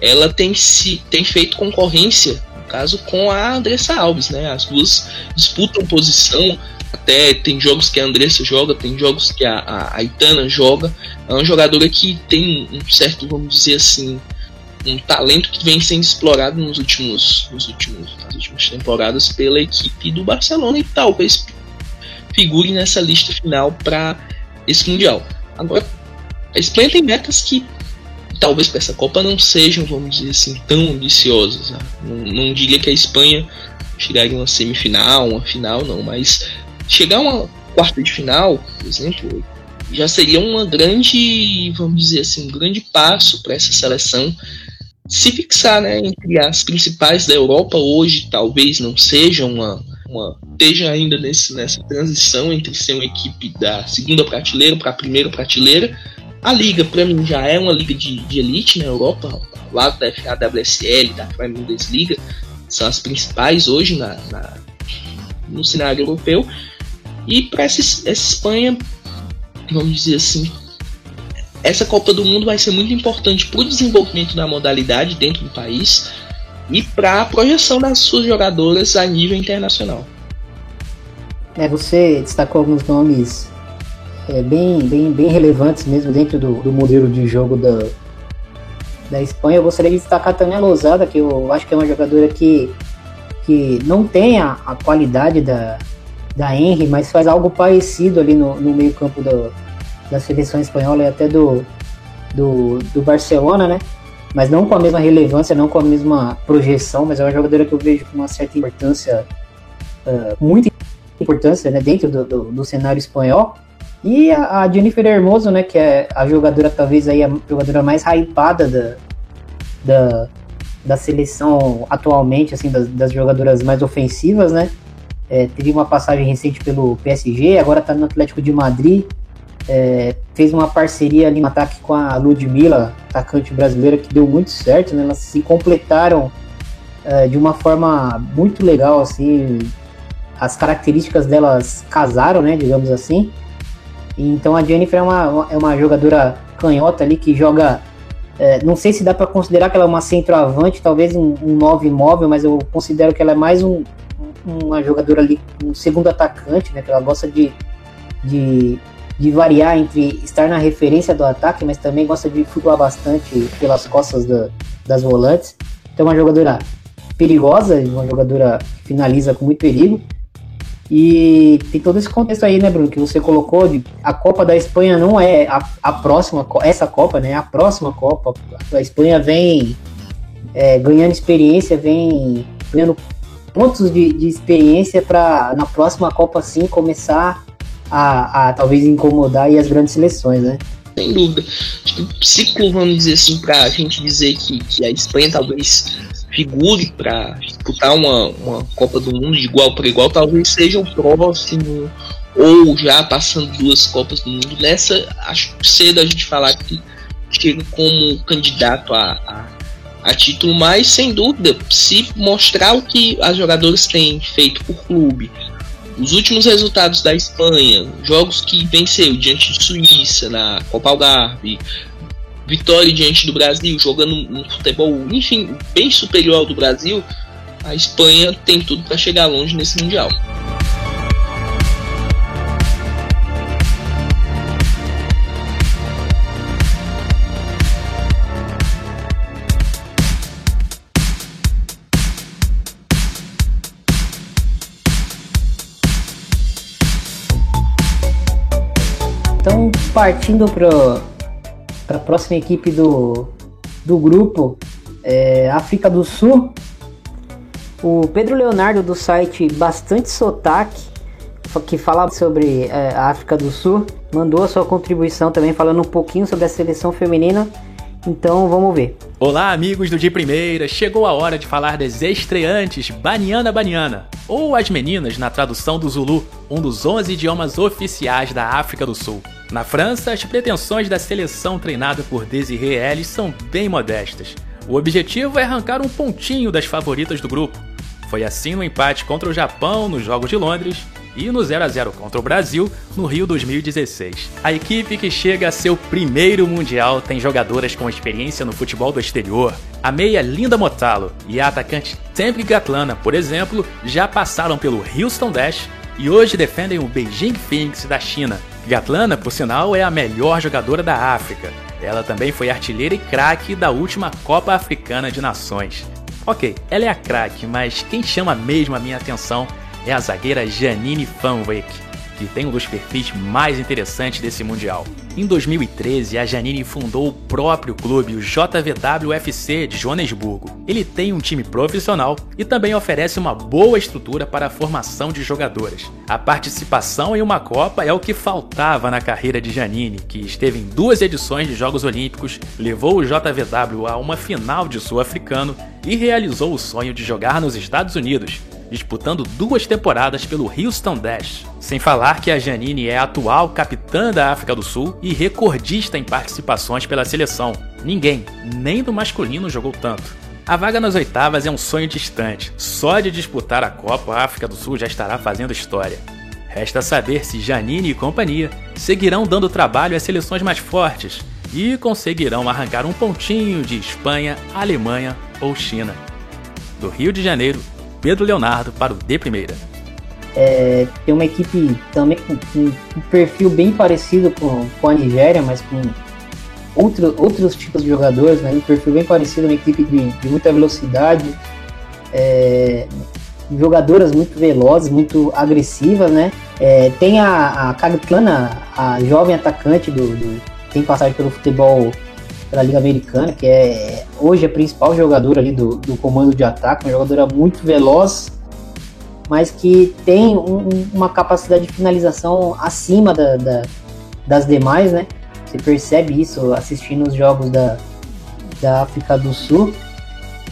Speaker 3: ela tem, se, tem feito concorrência, no caso, com a Andressa Alves, né? As duas disputam posição. Até tem jogos que a Andressa joga, tem jogos que a, a, Itana joga. É uma jogadora que tem um certo, vamos dizer assim, um talento que vem sendo explorado nos últimos, nos últimos, nas últimas temporadas pela equipe do Barcelona e talvez figure nessa lista final para esse mundial. Agora, a Espanha tem metas que talvez para essa Copa não sejam, vamos dizer assim, tão ambiciosas. Não, não diria que a Espanha chegaria uma semifinal, uma final, não, mas chegar a uma quarta de final, por exemplo, já seria uma grande, vamos dizer assim, um grande passo para essa seleção se fixar né, entre as principais da Europa hoje, talvez não seja uma, uma esteja ainda nesse, nessa transição entre ser uma equipe da segunda prateleira para a primeira prateleira. A liga, para mim, já é uma liga de, de elite na Europa, ao lado da FA WSL, da Prime Bundesliga, são as principais hoje na, na no cenário europeu. E para essa, essa Espanha, vamos dizer assim, essa Copa do Mundo vai ser muito importante para o desenvolvimento da modalidade dentro do país e para a projeção das suas jogadoras a nível internacional.
Speaker 2: É, você destacou alguns nomes é, bem, bem, bem relevantes mesmo dentro do, do modelo de jogo da, da Espanha. Eu gostaria de destacar também a Lousada, que eu acho que é uma jogadora que, que não tem a, a qualidade da, da Henry, mas faz algo parecido ali no, no meio campo do, da seleção espanhola e até do, do, do Barcelona, né? Mas não com a mesma relevância, não com a mesma projeção, mas é uma jogadora que eu vejo com uma certa importância, uh, muita importância né, dentro do, do, do cenário espanhol. E a, a, Jennifer Hermoso, né, que é a jogadora, talvez aí a jogadora mais hypada da, da, da seleção atualmente, assim, das, das jogadoras mais ofensivas, né? É, teve uma passagem recente pelo PSG, agora está no Atlético de Madrid é, fez uma parceria ali no ataque com a Ludmilla, atacante brasileira, que deu muito certo, né? Elas se completaram é, de uma forma muito legal, assim. As características delas casaram, né? Digamos assim. Então a Jennifer é uma, é uma jogadora canhota ali que joga. É, não sei se dá para considerar que ela é uma centroavante, talvez um, um 9 móvel, mas eu considero que ela é mais um, uma jogadora ali, um segundo atacante, né? Que ela gosta de, de de variar entre estar na referência do ataque, mas também gosta de flutuar bastante pelas costas da, das volantes. Então, é uma jogadora perigosa, uma jogadora que finaliza com muito perigo. E tem todo esse contexto aí, né, Bruno, que você colocou de a Copa da Espanha não é a, a próxima, essa Copa, né? A próxima Copa. A Espanha vem é, ganhando experiência, vem ganhando pontos de, de experiência para na próxima Copa sim começar a, a talvez incomodar as grandes seleções, né?
Speaker 3: Sem dúvida. Acho que vamos dizer assim, para a gente dizer que, que a Espanha talvez figure para disputar uma, uma Copa do Mundo de igual para igual, talvez seja o próximo, ou já passando duas Copas do Mundo. Nessa, acho cedo a gente falar que chega como candidato a, a, a título, mas sem dúvida, se mostrar o que as jogadoras têm feito por clube, os últimos resultados da Espanha, jogos que venceu diante de Suíça na Copa Algarve, vitória diante do Brasil, jogando um futebol, enfim, bem superior ao do Brasil, a Espanha tem tudo para chegar longe nesse mundial.
Speaker 2: Partindo para a próxima equipe do, do grupo, é, África do Sul, o Pedro Leonardo do site Bastante Sotaque, que fala sobre é, a África do Sul, mandou a sua contribuição também falando um pouquinho sobre a seleção feminina. Então vamos ver.
Speaker 6: Olá, amigos do De Primeira! Chegou a hora de falar das estreantes Baniana Baniana, ou as meninas na tradução do Zulu, um dos 11 idiomas oficiais da África do Sul. Na França, as pretensões da seleção treinada por Desiree Ellis são bem modestas. O objetivo é arrancar um pontinho das favoritas do grupo. Foi assim no empate contra o Japão nos Jogos de Londres e no 0 a 0 contra o Brasil no Rio 2016. A equipe que chega a seu primeiro mundial tem jogadoras com experiência no futebol do exterior. A meia Linda Motalo e a atacante Temple Gatlana, por exemplo, já passaram pelo Houston Dash e hoje defendem o Beijing Phoenix da China. Gatlana, por sinal, é a melhor jogadora da África. Ela também foi artilheira e craque da última Copa Africana de Nações. Ok, ela é a craque, mas quem chama mesmo a minha atenção é a zagueira Janine Van Wyk que tem um dos perfis mais interessantes desse Mundial. Em 2013, a Janine fundou o próprio clube, o JVWFC de Joanesburgo. Ele tem um time profissional e também oferece uma boa estrutura para a formação de jogadoras. A participação em uma Copa é o que faltava na carreira de Janine, que esteve em duas edições de Jogos Olímpicos, levou o JVW a uma final de Sul-Africano e realizou o sonho de jogar nos Estados Unidos, disputando duas temporadas pelo Houston Dash. Sem falar que a Janine é a atual capitã da África do Sul e recordista em participações pela seleção. Ninguém, nem do masculino, jogou tanto. A vaga nas oitavas é um sonho distante. Só de disputar a Copa, a África do Sul já estará fazendo história. Resta saber se Janine e companhia seguirão dando trabalho às seleções mais fortes e conseguirão arrancar um pontinho de Espanha, Alemanha ou China. Do Rio de Janeiro, Pedro Leonardo para o D Primeira.
Speaker 2: É, tem uma equipe também com, um perfil bem parecido com, com a Nigéria, mas com outro, outros tipos de jogadores, né? um perfil bem parecido, uma equipe de, de muita velocidade, é, jogadoras muito velozes, muito agressivas, né? É, tem a, a Kagtlana, a jovem atacante do, do tem passagem pelo futebol pela Liga Americana, que é hoje a principal jogadora ali do, do comando de ataque, uma jogadora muito veloz, mas que tem um, uma capacidade de finalização acima da, da, das demais, né? Você percebe isso assistindo os jogos da, da África do Sul.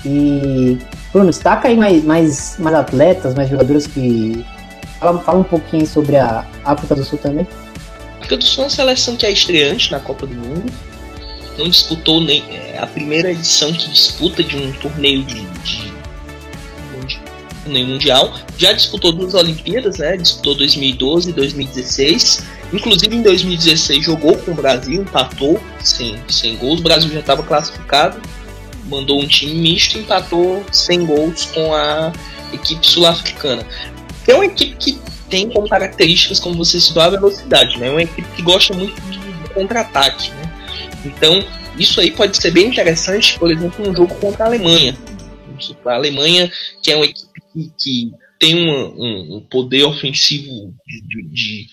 Speaker 2: E, Bruno, destaca aí mais, mais, mais atletas, mais jogadores que. Fala, fala um pouquinho sobre a África do Sul também.
Speaker 3: A África do Sul é uma seleção que é estreante na Copa do Mundo não disputou nem é, a primeira edição que disputa de um torneio de, de, de torneio mundial. Já disputou duas Olimpíadas, né? Disputou 2012 e 2016. Inclusive em 2016 jogou com o Brasil, empatou sem, sem gols. O Brasil já estava classificado, mandou um time misto e empatou sem gols com a equipe sul-africana. É uma equipe que tem como características, como você citou, a velocidade, né? É uma equipe que gosta muito de contra-ataque, né? Então, isso aí pode ser bem interessante, por exemplo, um jogo contra a Alemanha. A Alemanha, que é uma equipe que, que tem uma, um, um, poder ofensivo de, de,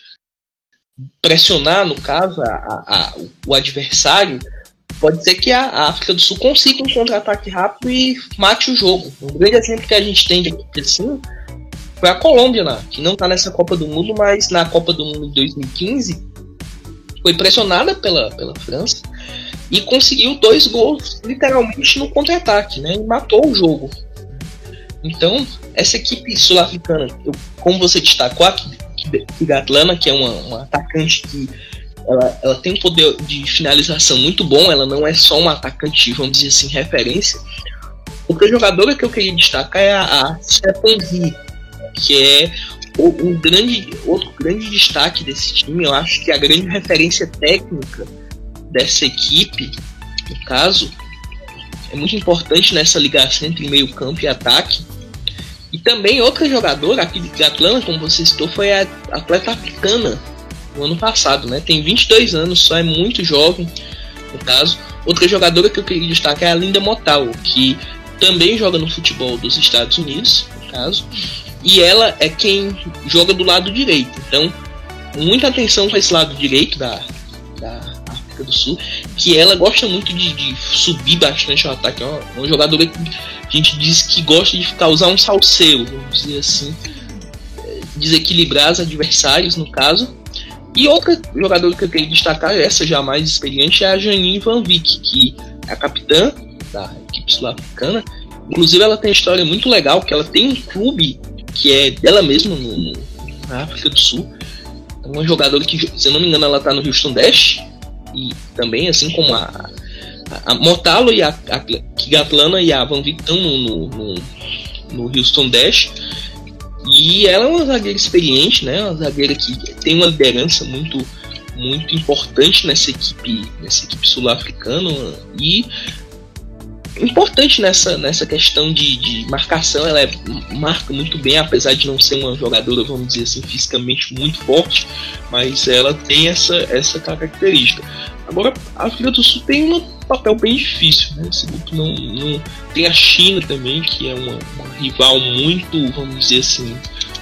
Speaker 3: pressionar, no caso, a, a, o adversário, pode ser que a, África do Sul consiga um contra-ataque rápido e mate o jogo. Um grande exemplo que a gente tem de equipe assim foi a Colômbia, né, que não está nessa Copa do Mundo, mas na Copa do Mundo de 2015 foi pressionada pela, pela França e conseguiu dois gols literalmente no contra-ataque, né? E matou o jogo. Então, essa equipe sul-africana, como você destacou, a Kigatlana, que é uma, uma atacante que ela, ela, tem um poder de finalização muito bom, ela não é só uma atacante, vamos dizer assim, referência. Outra jogadora que eu queria destacar é a, a Stephanie, que é um grande, outro grande destaque desse time. Eu acho que a grande referência técnica dessa equipe, no caso, é muito importante nessa ligação entre meio campo e ataque. E também outra jogadora aqui de Atlanta, como você citou, foi a atleta africana no ano passado, né? Tem 22 anos, só é muito jovem, no caso. Outra jogadora que eu queria destacar é a Linda Motal, que também joga no futebol dos Estados Unidos, no caso. E ela é quem joga do lado direito. Então, muita atenção com esse lado direito da África do Sul, que ela gosta muito de, de subir bastante o ataque. É uma, uma, jogadora que a gente diz que gosta de causar um salseio, vamos dizer assim, é, desequilibrar os adversários, no caso. E outra jogadora que eu queria destacar, essa já mais experiente, é a Janine Van Vick, que é a capitã da equipe sul-africana. Inclusive, ela tem uma história muito legal, que ela tem um clube que é dela mesma no, no, na África do Sul. É uma jogadora que, se eu não me engano, ela tá no Houston Dash e também, assim como a, a, Motalo e a, a Kigatlana e a Van Vick no, no, no, Houston Dash. E ela é uma zagueira experiente, né? Uma zagueira que tem uma liderança muito muito importante nessa equipe, nessa equipe sul-africana e importante nessa, nessa questão de, de marcação, ela é, marca muito bem, apesar de não ser uma jogadora, vamos dizer assim, fisicamente muito forte, mas ela tem essa, essa característica. Agora, a África do Sul tem um papel bem difícil, né? Esse grupo não, não... Tem a China também, que é uma, uma rival muito, vamos dizer assim,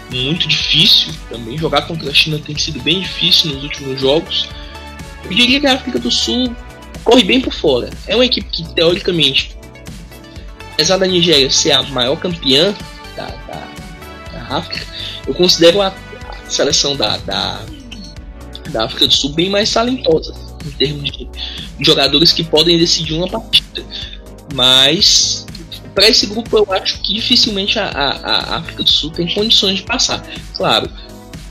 Speaker 3: muito difícil também. Jogar contra a China tem sido bem difícil nos últimos jogos. Eu diria que a África do Sul corre bem por fora. É uma equipe que, teoricamente, apesar da Nigéria ser a maior campeã da, da, da África, eu considero a, a seleção da, da, da, África do Sul bem mais talentosa em termos de jogadores que podem decidir uma partida. Mas para esse grupo eu acho que dificilmente a, a, a, África do Sul tem condições de passar. Claro,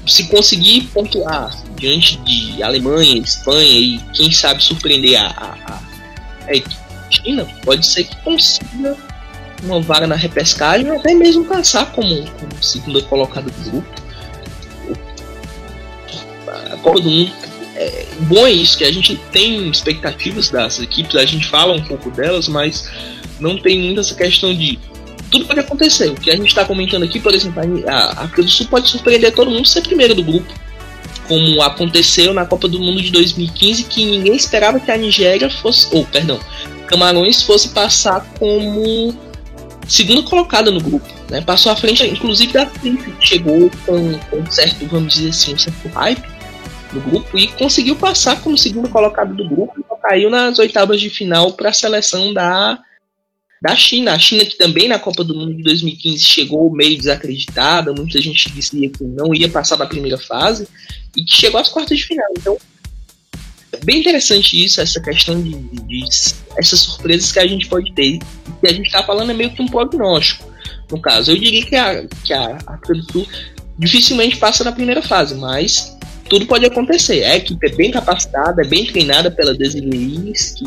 Speaker 3: se conseguir pontuar diante de Alemanha, Espanha e quem sabe surpreender a, a, a China, pode ser que consiga uma vaga na repescagem ou até mesmo passar como, como segunda colocada do grupo. A Copa do Mundo é bom é isso, que a gente tem expectativas das equipes, a gente fala um pouco delas, mas não tem muito essa questão de tudo pode acontecer. O que a gente está comentando aqui, por exemplo, a África do Sul pode surpreender todo mundo ser primeiro do grupo, como aconteceu na Copa do Mundo de 2015, que ninguém esperava que a Nigéria fosse, ou perdão, Camarões fosse passar como segunda colocada no grupo. Né? Passou à frente, inclusive, da Suíça, que chegou com, com um certo, vamos dizer assim, um certo hype no grupo e conseguiu passar como segunda colocada do grupo e caiu nas oitavas de final para a seleção da, da China. A China que também na Copa do Mundo de 2015 chegou meio desacreditada, muita gente dizia que não ia passar da primeira fase e que chegou às quartas de final. Então, é bem interessante isso, essa questão de, de, de essas surpresas que a gente pode ter. E a gente está falando é meio que um prognóstico. No caso, eu diria que a, que a Sul dificilmente passa na primeira fase, mas tudo pode acontecer. A equipe é bem capacitada, é bem treinada pela Desiree que,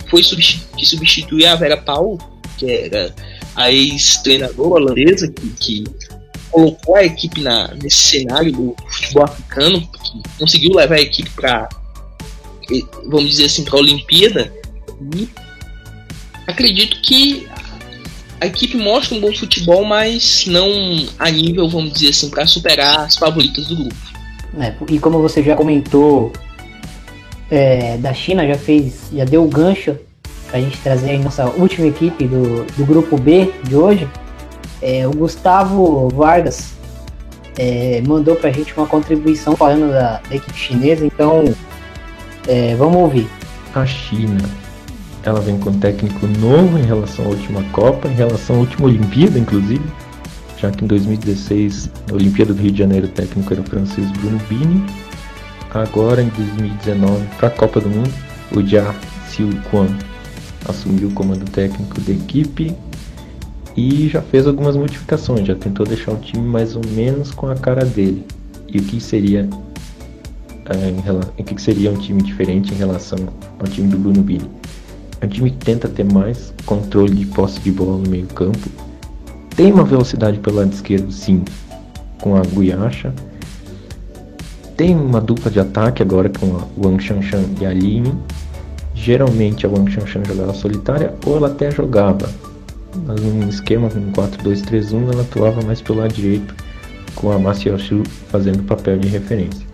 Speaker 3: que foi substitu que substituir a Vera Paulo, que era a ex-treinadora holandesa, que, que colocou a equipe na, nesse cenário do futebol africano, que conseguiu levar a equipe para, vamos dizer assim, para a Olimpíada. E acredito que a equipe mostra um bom futebol, mas não a nível, vamos dizer assim, para superar as favoritas do grupo.
Speaker 2: É, e como você já comentou, é, da China já fez, já deu o gancho para a gente trazer nossa última equipe do, do grupo B de hoje. É, o Gustavo Vargas é, mandou para a gente uma contribuição falando da, da equipe chinesa, então é, vamos ouvir.
Speaker 7: A China ela vem com técnico novo em relação à última Copa, em relação à última Olimpíada, inclusive, já que em 2016, na Olimpíada do Rio de Janeiro, o técnico era o francês Bruno Bini. Agora, em 2019, para a Copa do Mundo, o Jia Siu Quan assumiu o comando técnico da equipe e já fez algumas modificações, já tentou deixar o time mais ou menos com a cara dele. E o que seria, é, em, o que seria um time diferente em relação ao time do Bruno Bini? É um time que tenta ter mais controle de posse de bola no meio campo. Tem uma velocidade pelo lado esquerdo, sim, com a Guiacha. Tem uma dupla de ataque agora com a Wang Shanshan e a Lin. Geralmente a Wang Shanshan jogava solitária ou ela até jogava. Mas num esquema com 4-2-3-1 ela atuava mais pelo lado direito com a Ma Xiaoxiu fazendo papel de referência.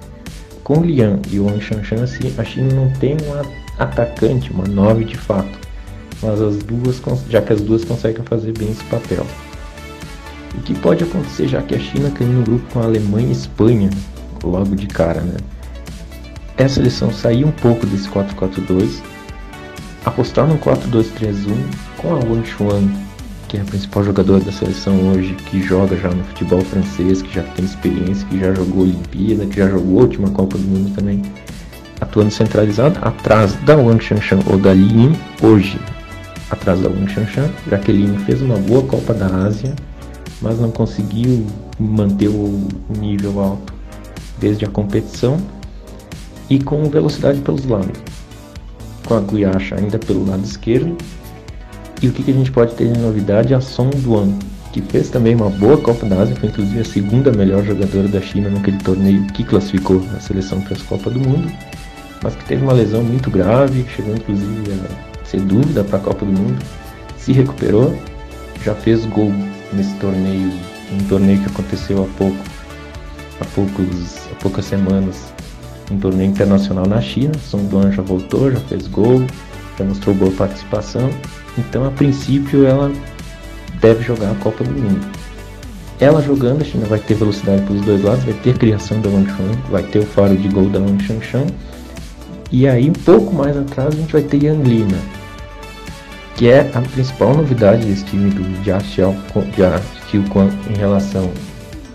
Speaker 7: Com Lian e Wang Shanshan, assim, a China não tem uma atacante, uma 9 de fato. Mas as duas, já que as duas conseguem fazer bem esse papel. O que pode acontecer já que a China caiu no grupo com a Alemanha e Espanha logo de cara, né? Essa seleção sair um pouco desse 4-4-2, apostar no 4-2-3-1 com a Wang Chuan, que é a principal jogadora da seleção hoje, que joga já no futebol francês, que já tem experiência, que já jogou Olimpíada, que já jogou a última Copa do Mundo também atuando centralizado atrás da Wang Shanshan ou da Lin, hoje atrás da Wang Shanshan, já que Lin fez uma boa Copa da Ásia, mas não conseguiu manter o nível alto desde a competição e com velocidade pelos lados, com a Guiacha ainda pelo lado esquerdo. E o que, que a gente pode ter de novidade? A Song Duan, que fez também uma boa Copa da Ásia, foi inclusive a segunda melhor jogadora da China naquele torneio que classificou a seleção para a Copa do Mundo mas que teve uma lesão muito grave, chegou inclusive a ser dúvida para a Copa do Mundo, se recuperou, já fez gol nesse torneio, um torneio que aconteceu há pouco, há poucos, poucas semanas um torneio internacional na China. Song Duan já voltou, já fez gol, já mostrou boa participação. Então, a princípio, ela deve jogar a Copa do Mundo. Ela jogando, a China vai ter velocidade pelos dois lados, vai ter criação da Wang Chuan, vai ter o faro de gol da Wang Shanshan. E aí, um pouco mais atrás, a gente vai ter Yang Lina, que é a principal novidade desse time do Jia Xiuquan em relação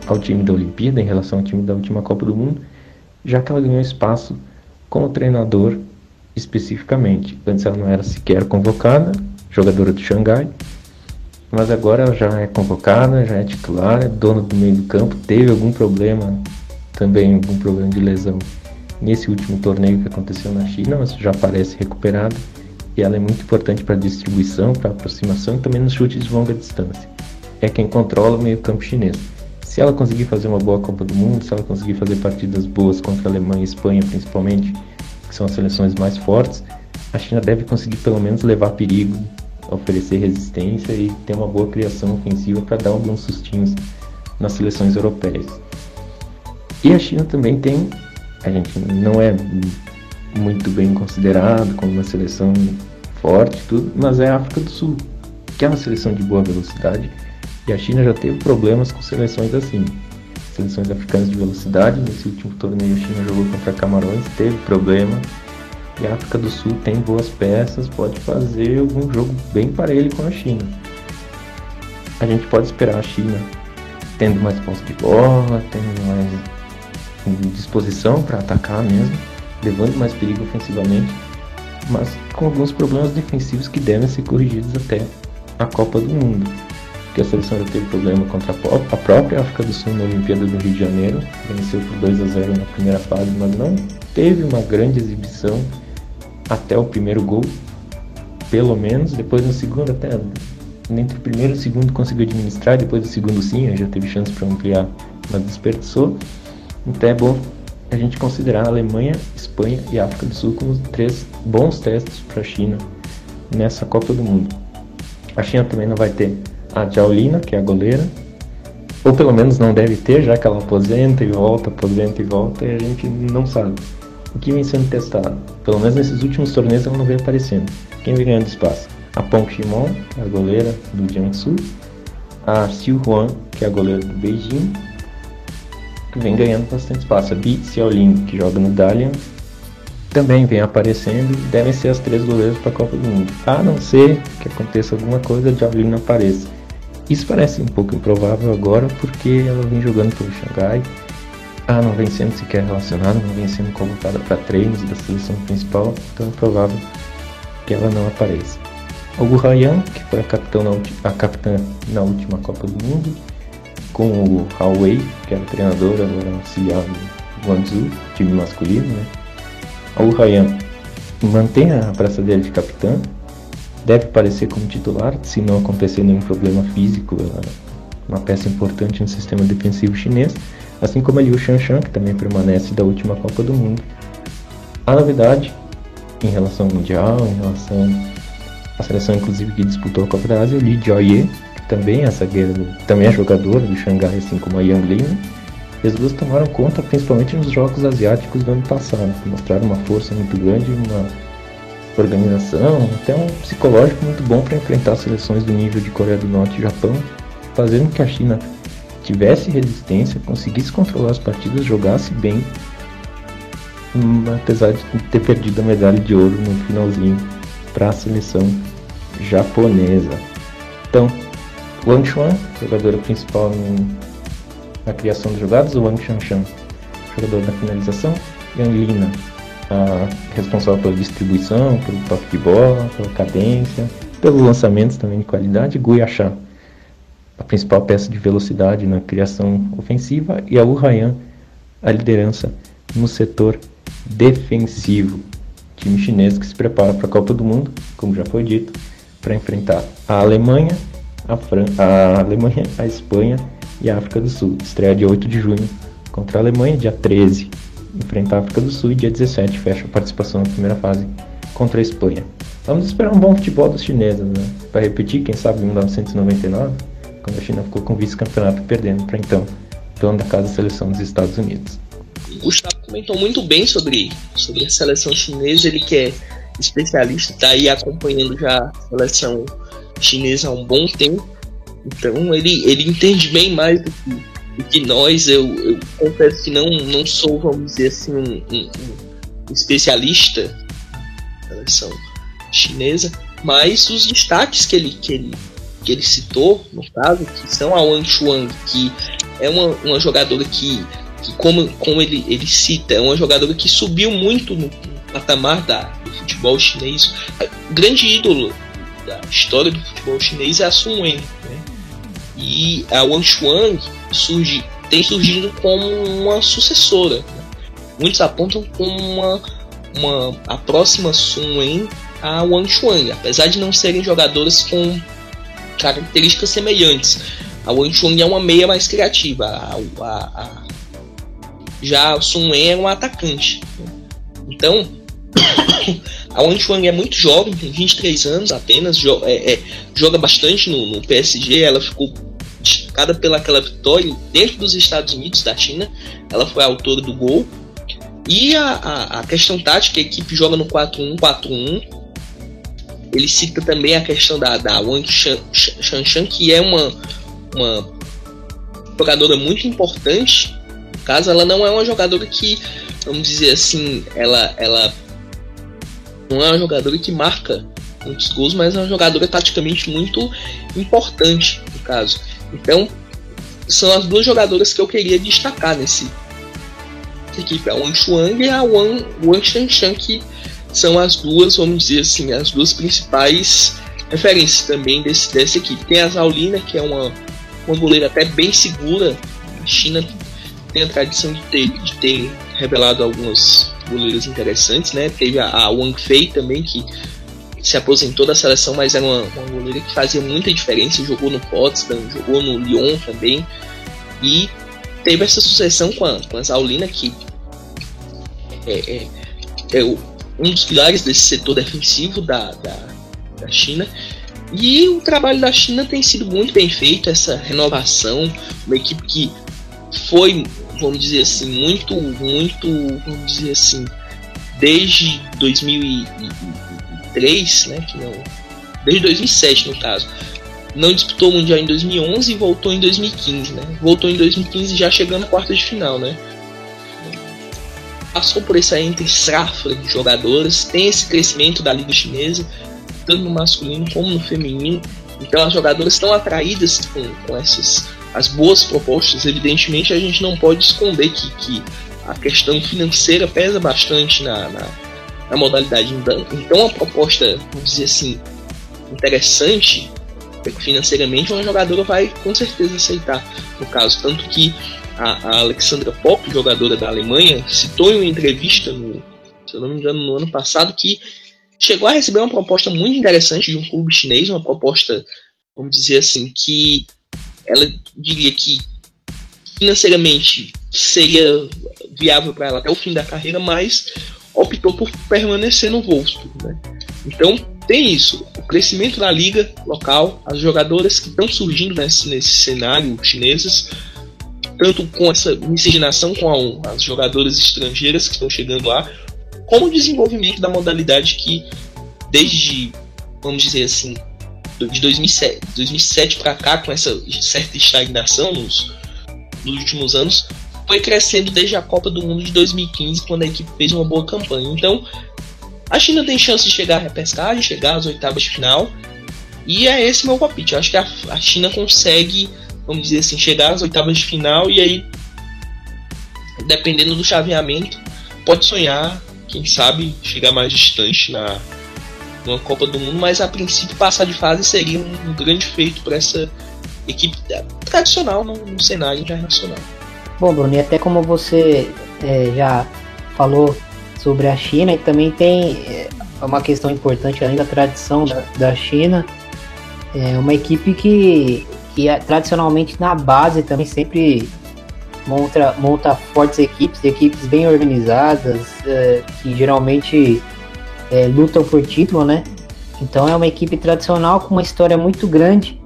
Speaker 7: ao time da Olimpíada, em relação ao time da última Copa do Mundo, já que ela ganhou espaço como treinador especificamente. Antes ela não era sequer convocada, jogadora do Xangai, mas agora ela já é convocada, já é titular, é dona do meio do campo, teve algum problema, também algum problema de lesão nesse último torneio que aconteceu na China, mas já parece recuperada e ela é muito importante para a distribuição, para aproximação e também nos chutes de longa distância. É quem controla o meio campo chinês. Se ela conseguir fazer uma boa Copa do Mundo, se ela conseguir fazer partidas boas contra a Alemanha e Espanha principalmente, que são as seleções mais fortes, a China deve conseguir pelo menos levar perigo, oferecer resistência e ter uma boa criação ofensiva para dar alguns sustinhos nas seleções europeias. E a China também tem, a gente não é muito bem considerado como uma seleção forte, tudo, mas é a África do Sul, que é uma seleção de boa velocidade, e a China já teve problemas com seleções assim. Seleções africanas de velocidade, nesse último torneio a China jogou contra Camarões, teve problema, e a África do Sul tem boas peças, pode fazer algum jogo bem parelho com a China. A gente pode esperar a China tendo mais posse de bola, tendo mais disposição para atacar mesmo levando mais perigo ofensivamente, mas com alguns problemas defensivos que devem ser corrigidos até a Copa do Mundo. Porque a seleção já teve problema contra a própria África do Sul na Olimpíada do Rio de Janeiro, venceu por 2 a 0 na primeira fase, mas não teve uma grande exibição até o primeiro gol, pelo menos. Depois no segundo, até entre o primeiro e o segundo conseguiu administrar, depois do segundo sim, já teve chance para ampliar, mas desperdiçou. Então é bom a gente considerar a Alemanha, Espanha e África do Sul como três bons testes para a China nessa Copa do Mundo. A China também não vai ter a Jaulina, que é a goleira, ou pelo menos não deve ter, já que ela aposenta e volta, aposenta e volta, e a gente não sabe. O que vem sendo testado? Pelo menos nesses últimos torneios ela não vem aparecendo. Quem vem ganhando espaço? A Peng Shimon, a goleira do Jiangsu, a Xiu Huan, que é a goleira do Beijing, vem ganhando bastante espaço. A Bi Xiaolin, que joga no Dalian, também vem aparecendo devem ser as três goleiras para a Copa do Mundo. A não ser que aconteça alguma coisa, a Javelin não apareça. Isso parece um pouco improvável agora porque ela vem jogando pelo Xangai. Ah, não vem sendo sequer relacionada, não vem sendo convocada para treinos da seleção principal, então é provável que ela não apareça. O Gu que foi a, capitã na, a capitã na última Copa do Mundo, com o Huawei, que era treinador, agora auxiliar do Guangzhou, time masculino, né? O mantém a praça dele de capitã, deve aparecer como titular, se não acontecer nenhum problema físico, é uma peça importante no sistema defensivo chinês, assim como a Liu Shanshan, que também permanece da última Copa do Mundo. A novidade em relação ao Mundial, em relação à seleção inclusive que disputou a Copa da Ásia, é o Li Jiaoye, também é zagueira, também é jogadora do Xangai, assim como a Yang Lin. E as duas tomaram conta principalmente nos Jogos Asiáticos do ano passado, mostraram uma força muito grande, uma organização, até um psicológico muito bom para enfrentar seleções do nível de Coreia do Norte e Japão, fazendo que a China tivesse resistência, conseguisse controlar as partidas, jogasse bem, apesar de ter perdido a medalha de ouro no finalzinho para a seleção japonesa. Então, Wang Chuan, jogadora principal na criação de jogadas, o Wang Shanshan, jogador da finalização, Yang Lina, a responsável pela distribuição, pelo toque de bola, pela cadência, pelos lançamentos também de qualidade, Gu Yasha, a principal peça de velocidade na criação ofensiva, e a Wu Ryan, a liderança no setor defensivo. Time chinês que se prepara para a Copa do Mundo, como já foi dito, para enfrentar a Alemanha, a, Fran a Alemanha, a Espanha e a África do Sul. Estreia dia 8 de junho contra a Alemanha, dia 13 enfrenta a África do Sul e dia 17 fecha a participação na primeira fase contra a Espanha. Vamos esperar um bom futebol dos chineses, né? Para repetir, quem sabe em 1999, quando a China ficou com vice-campeonato perdendo para então dono da casa da seleção dos Estados Unidos.
Speaker 3: Gustavo comentou muito bem sobre, sobre a seleção chinesa, ele que é especialista, está aí acompanhando já a seleção chinesa há um bom tempo. Então ele, ele entende bem mais do que, que nós. Eu, eu confesso que não, não sou, vamos dizer assim, um, um, um especialista na seleção chinesa, mas os destaques que ele, que ele, que ele citou, no caso, que são a Wang Chuang, que é uma, uma jogadora que, que como, como ele, ele cita, é uma jogadora que subiu muito no, patamar da, do futebol chinês. O grande ídolo da história do futebol chinês é a Sun Wen. Né? E a Wang Chuang surge, tem surgido como uma sucessora. Muitos apontam como uma, uma, a próxima Sun Wen a Wang Chuang, apesar de não serem jogadoras com características semelhantes. A Wang Chuang é uma meia mais criativa, a, a, a, já a Sun Wen é um atacante. Então, [coughs] a Wang Chuang é muito jovem, tem 23 anos apenas, jo é, é, joga bastante no, no, PSG. Ela ficou destacada pelaquela vitória dentro dos Estados Unidos, da China. Ela foi a autora do gol. E a, a, a questão tática, a equipe joga no 4-1-4-1. Ele cita também a questão da, da Wang Shanshan, que é uma, uma jogadora muito importante. No caso, ela não é uma jogadora que, vamos dizer assim, ela, ela não é uma jogadora que marca muitos gols, mas é uma jogadora taticamente muito importante no caso. Então, são as duas jogadoras que eu queria destacar nesse equipe, a Wang Shuang e a Wang, Wang Shanshan, que são as duas, vamos dizer assim, as duas principais referências também desse, dessa equipe. Tem a Zaulina, que é uma, uma goleira até bem segura. A China tem a tradição de ter, de ter revelado algumas goleiros interessantes, né? Teve a, a Wang Fei também, que se aposentou da seleção, mas era uma, uma goleira que fazia muita diferença, jogou no Potsdam, jogou no Lyon também, e teve essa sucessão com a, com a Zaulina, que é, é, é um dos pilares desse setor defensivo da, da, da China, e o trabalho da China tem sido muito bem feito, essa renovação, uma equipe que foi vamos dizer assim, muito, muito, vamos dizer assim, desde 2003, né, que não, desde 2007 no caso, não disputou o Mundial em 2011 e voltou em 2015, né, voltou em 2015 já chegando à quarta de final, né, passou por essa entre safra de jogadoras, tem esse crescimento da liga chinesa, tanto no masculino como no feminino, então as jogadoras estão atraídas com, com essas as boas propostas, evidentemente a gente não pode esconder que, que a questão financeira pesa bastante na, na, na modalidade. Então, então, a proposta, vamos dizer assim, interessante financeiramente, uma jogadora vai com certeza aceitar. No caso, tanto que a, a Alexandra Pop, jogadora da Alemanha, citou em uma entrevista, no, se eu não me engano, no ano passado, que chegou a receber uma proposta muito interessante de um clube chinês, uma proposta, vamos dizer assim, que ela diria que financeiramente seria viável para ela até o fim da carreira, mas optou por permanecer no Wolfsburg. Né? Então tem isso, o crescimento da liga local, as jogadoras que estão surgindo nesse, nesse cenário chinesas, tanto com essa miscigenação com a, as jogadoras estrangeiras que estão chegando lá, como o desenvolvimento da modalidade que desde, vamos dizer assim, de 2007, 2007 para cá, com essa certa estagnação nos, nos últimos anos, foi crescendo desde a Copa do Mundo de 2015, quando a equipe fez uma boa campanha. Então, a China tem chance de chegar à repescagem, chegar às oitavas de final, e é esse meu palpite. Eu acho que a, a China consegue, vamos dizer assim, chegar às oitavas de final e aí, dependendo do chaveamento, pode sonhar, quem sabe, chegar mais distante na, numa Copa do Mundo, mas a princípio passar de fase seria um, grande feito para essa equipe tradicional no, no, cenário internacional.
Speaker 2: Bom, Bruno, e até como você é, já falou sobre a China, e também tem é, uma questão importante além da tradição da, da China, é uma equipe que, que é, tradicionalmente na base também sempre monta, monta fortes equipes, equipes bem organizadas, é, que geralmente é, lutam por título, né? Então é uma equipe tradicional com uma história muito grande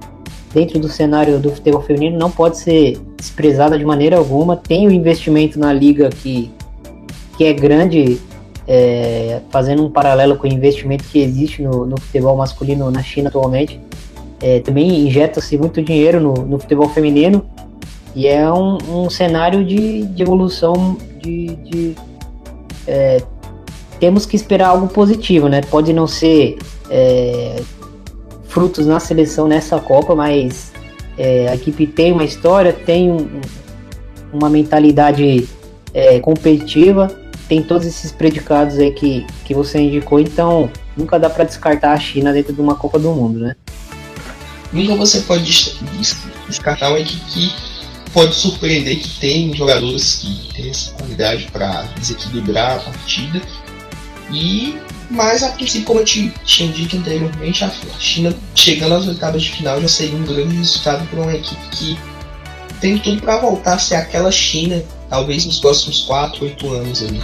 Speaker 2: dentro do cenário do futebol feminino, não pode ser desprezada de maneira alguma. Tem o investimento na liga que, que é grande, é, fazendo um paralelo com o investimento que existe no, no futebol masculino na China atualmente. É, também injeta-se muito dinheiro no, no, futebol feminino e é um, um cenário de, de evolução de, de é, temos que esperar algo positivo, né? Pode não ser é, frutos na seleção nessa Copa, mas é, a equipe tem uma história, tem um, uma mentalidade é, competitiva, tem todos esses predicados aí que, que você indicou, então nunca dá para descartar a China dentro de uma Copa do Mundo, né?
Speaker 3: Nunca você pode descartar uma equipe que pode surpreender, que tem jogadores que têm essa qualidade para desequilibrar a partida. E mas a princípio, como eu tinha dito anteriormente, a China chegando às oitavas de final já seria um grande resultado para uma equipe que tem tudo para voltar a ser aquela China, talvez nos próximos 4, 8 anos ali.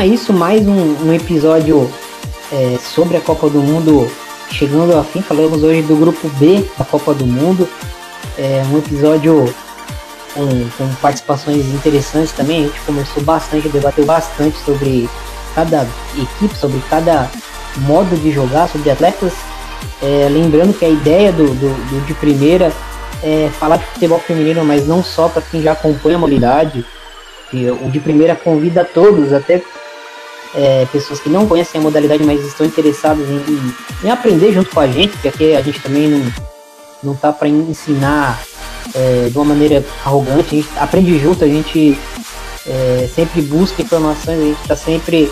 Speaker 2: É isso, mais um, um episódio é, sobre a Copa do Mundo chegando ao fim. Falamos hoje do grupo B da Copa do Mundo. É um episódio com, com participações interessantes também. A gente conversou bastante, debateu bastante sobre cada equipe, sobre cada modo de jogar, sobre atletas. É, lembrando que a ideia do, do, do, de primeira é falar de futebol feminino, mas não só para quem já acompanha a modalidade. O de primeira convida todos, até é, pessoas que não conhecem a modalidade, mas estão interessadas em, em, aprender junto com a gente, porque aqui a gente também não, não tá para ensinar é, de uma maneira arrogante, a gente aprende junto, a gente é, sempre busca informações, a gente está sempre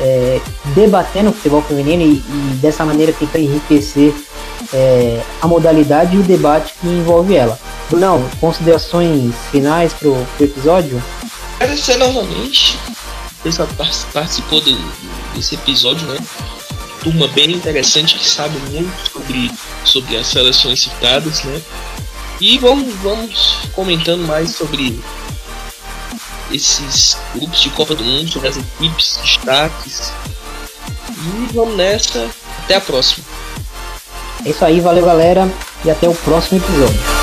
Speaker 2: é, debatendo o futebol feminino e, e, dessa maneira tentar enriquecer é, a modalidade e o debate que envolve ela. Não, considerações finais pro, pro episódio?
Speaker 3: Agradecer novamente participou do, desse episódio, né? Turma bem interessante que sabe muito sobre, sobre as seleções citadas, né? E vamos, vamos comentando mais sobre esses grupos de Copa do Mundo, sobre as equipes, destaques. E vamos nessa. Até a próxima.
Speaker 2: É isso aí, valeu galera e até o próximo episódio.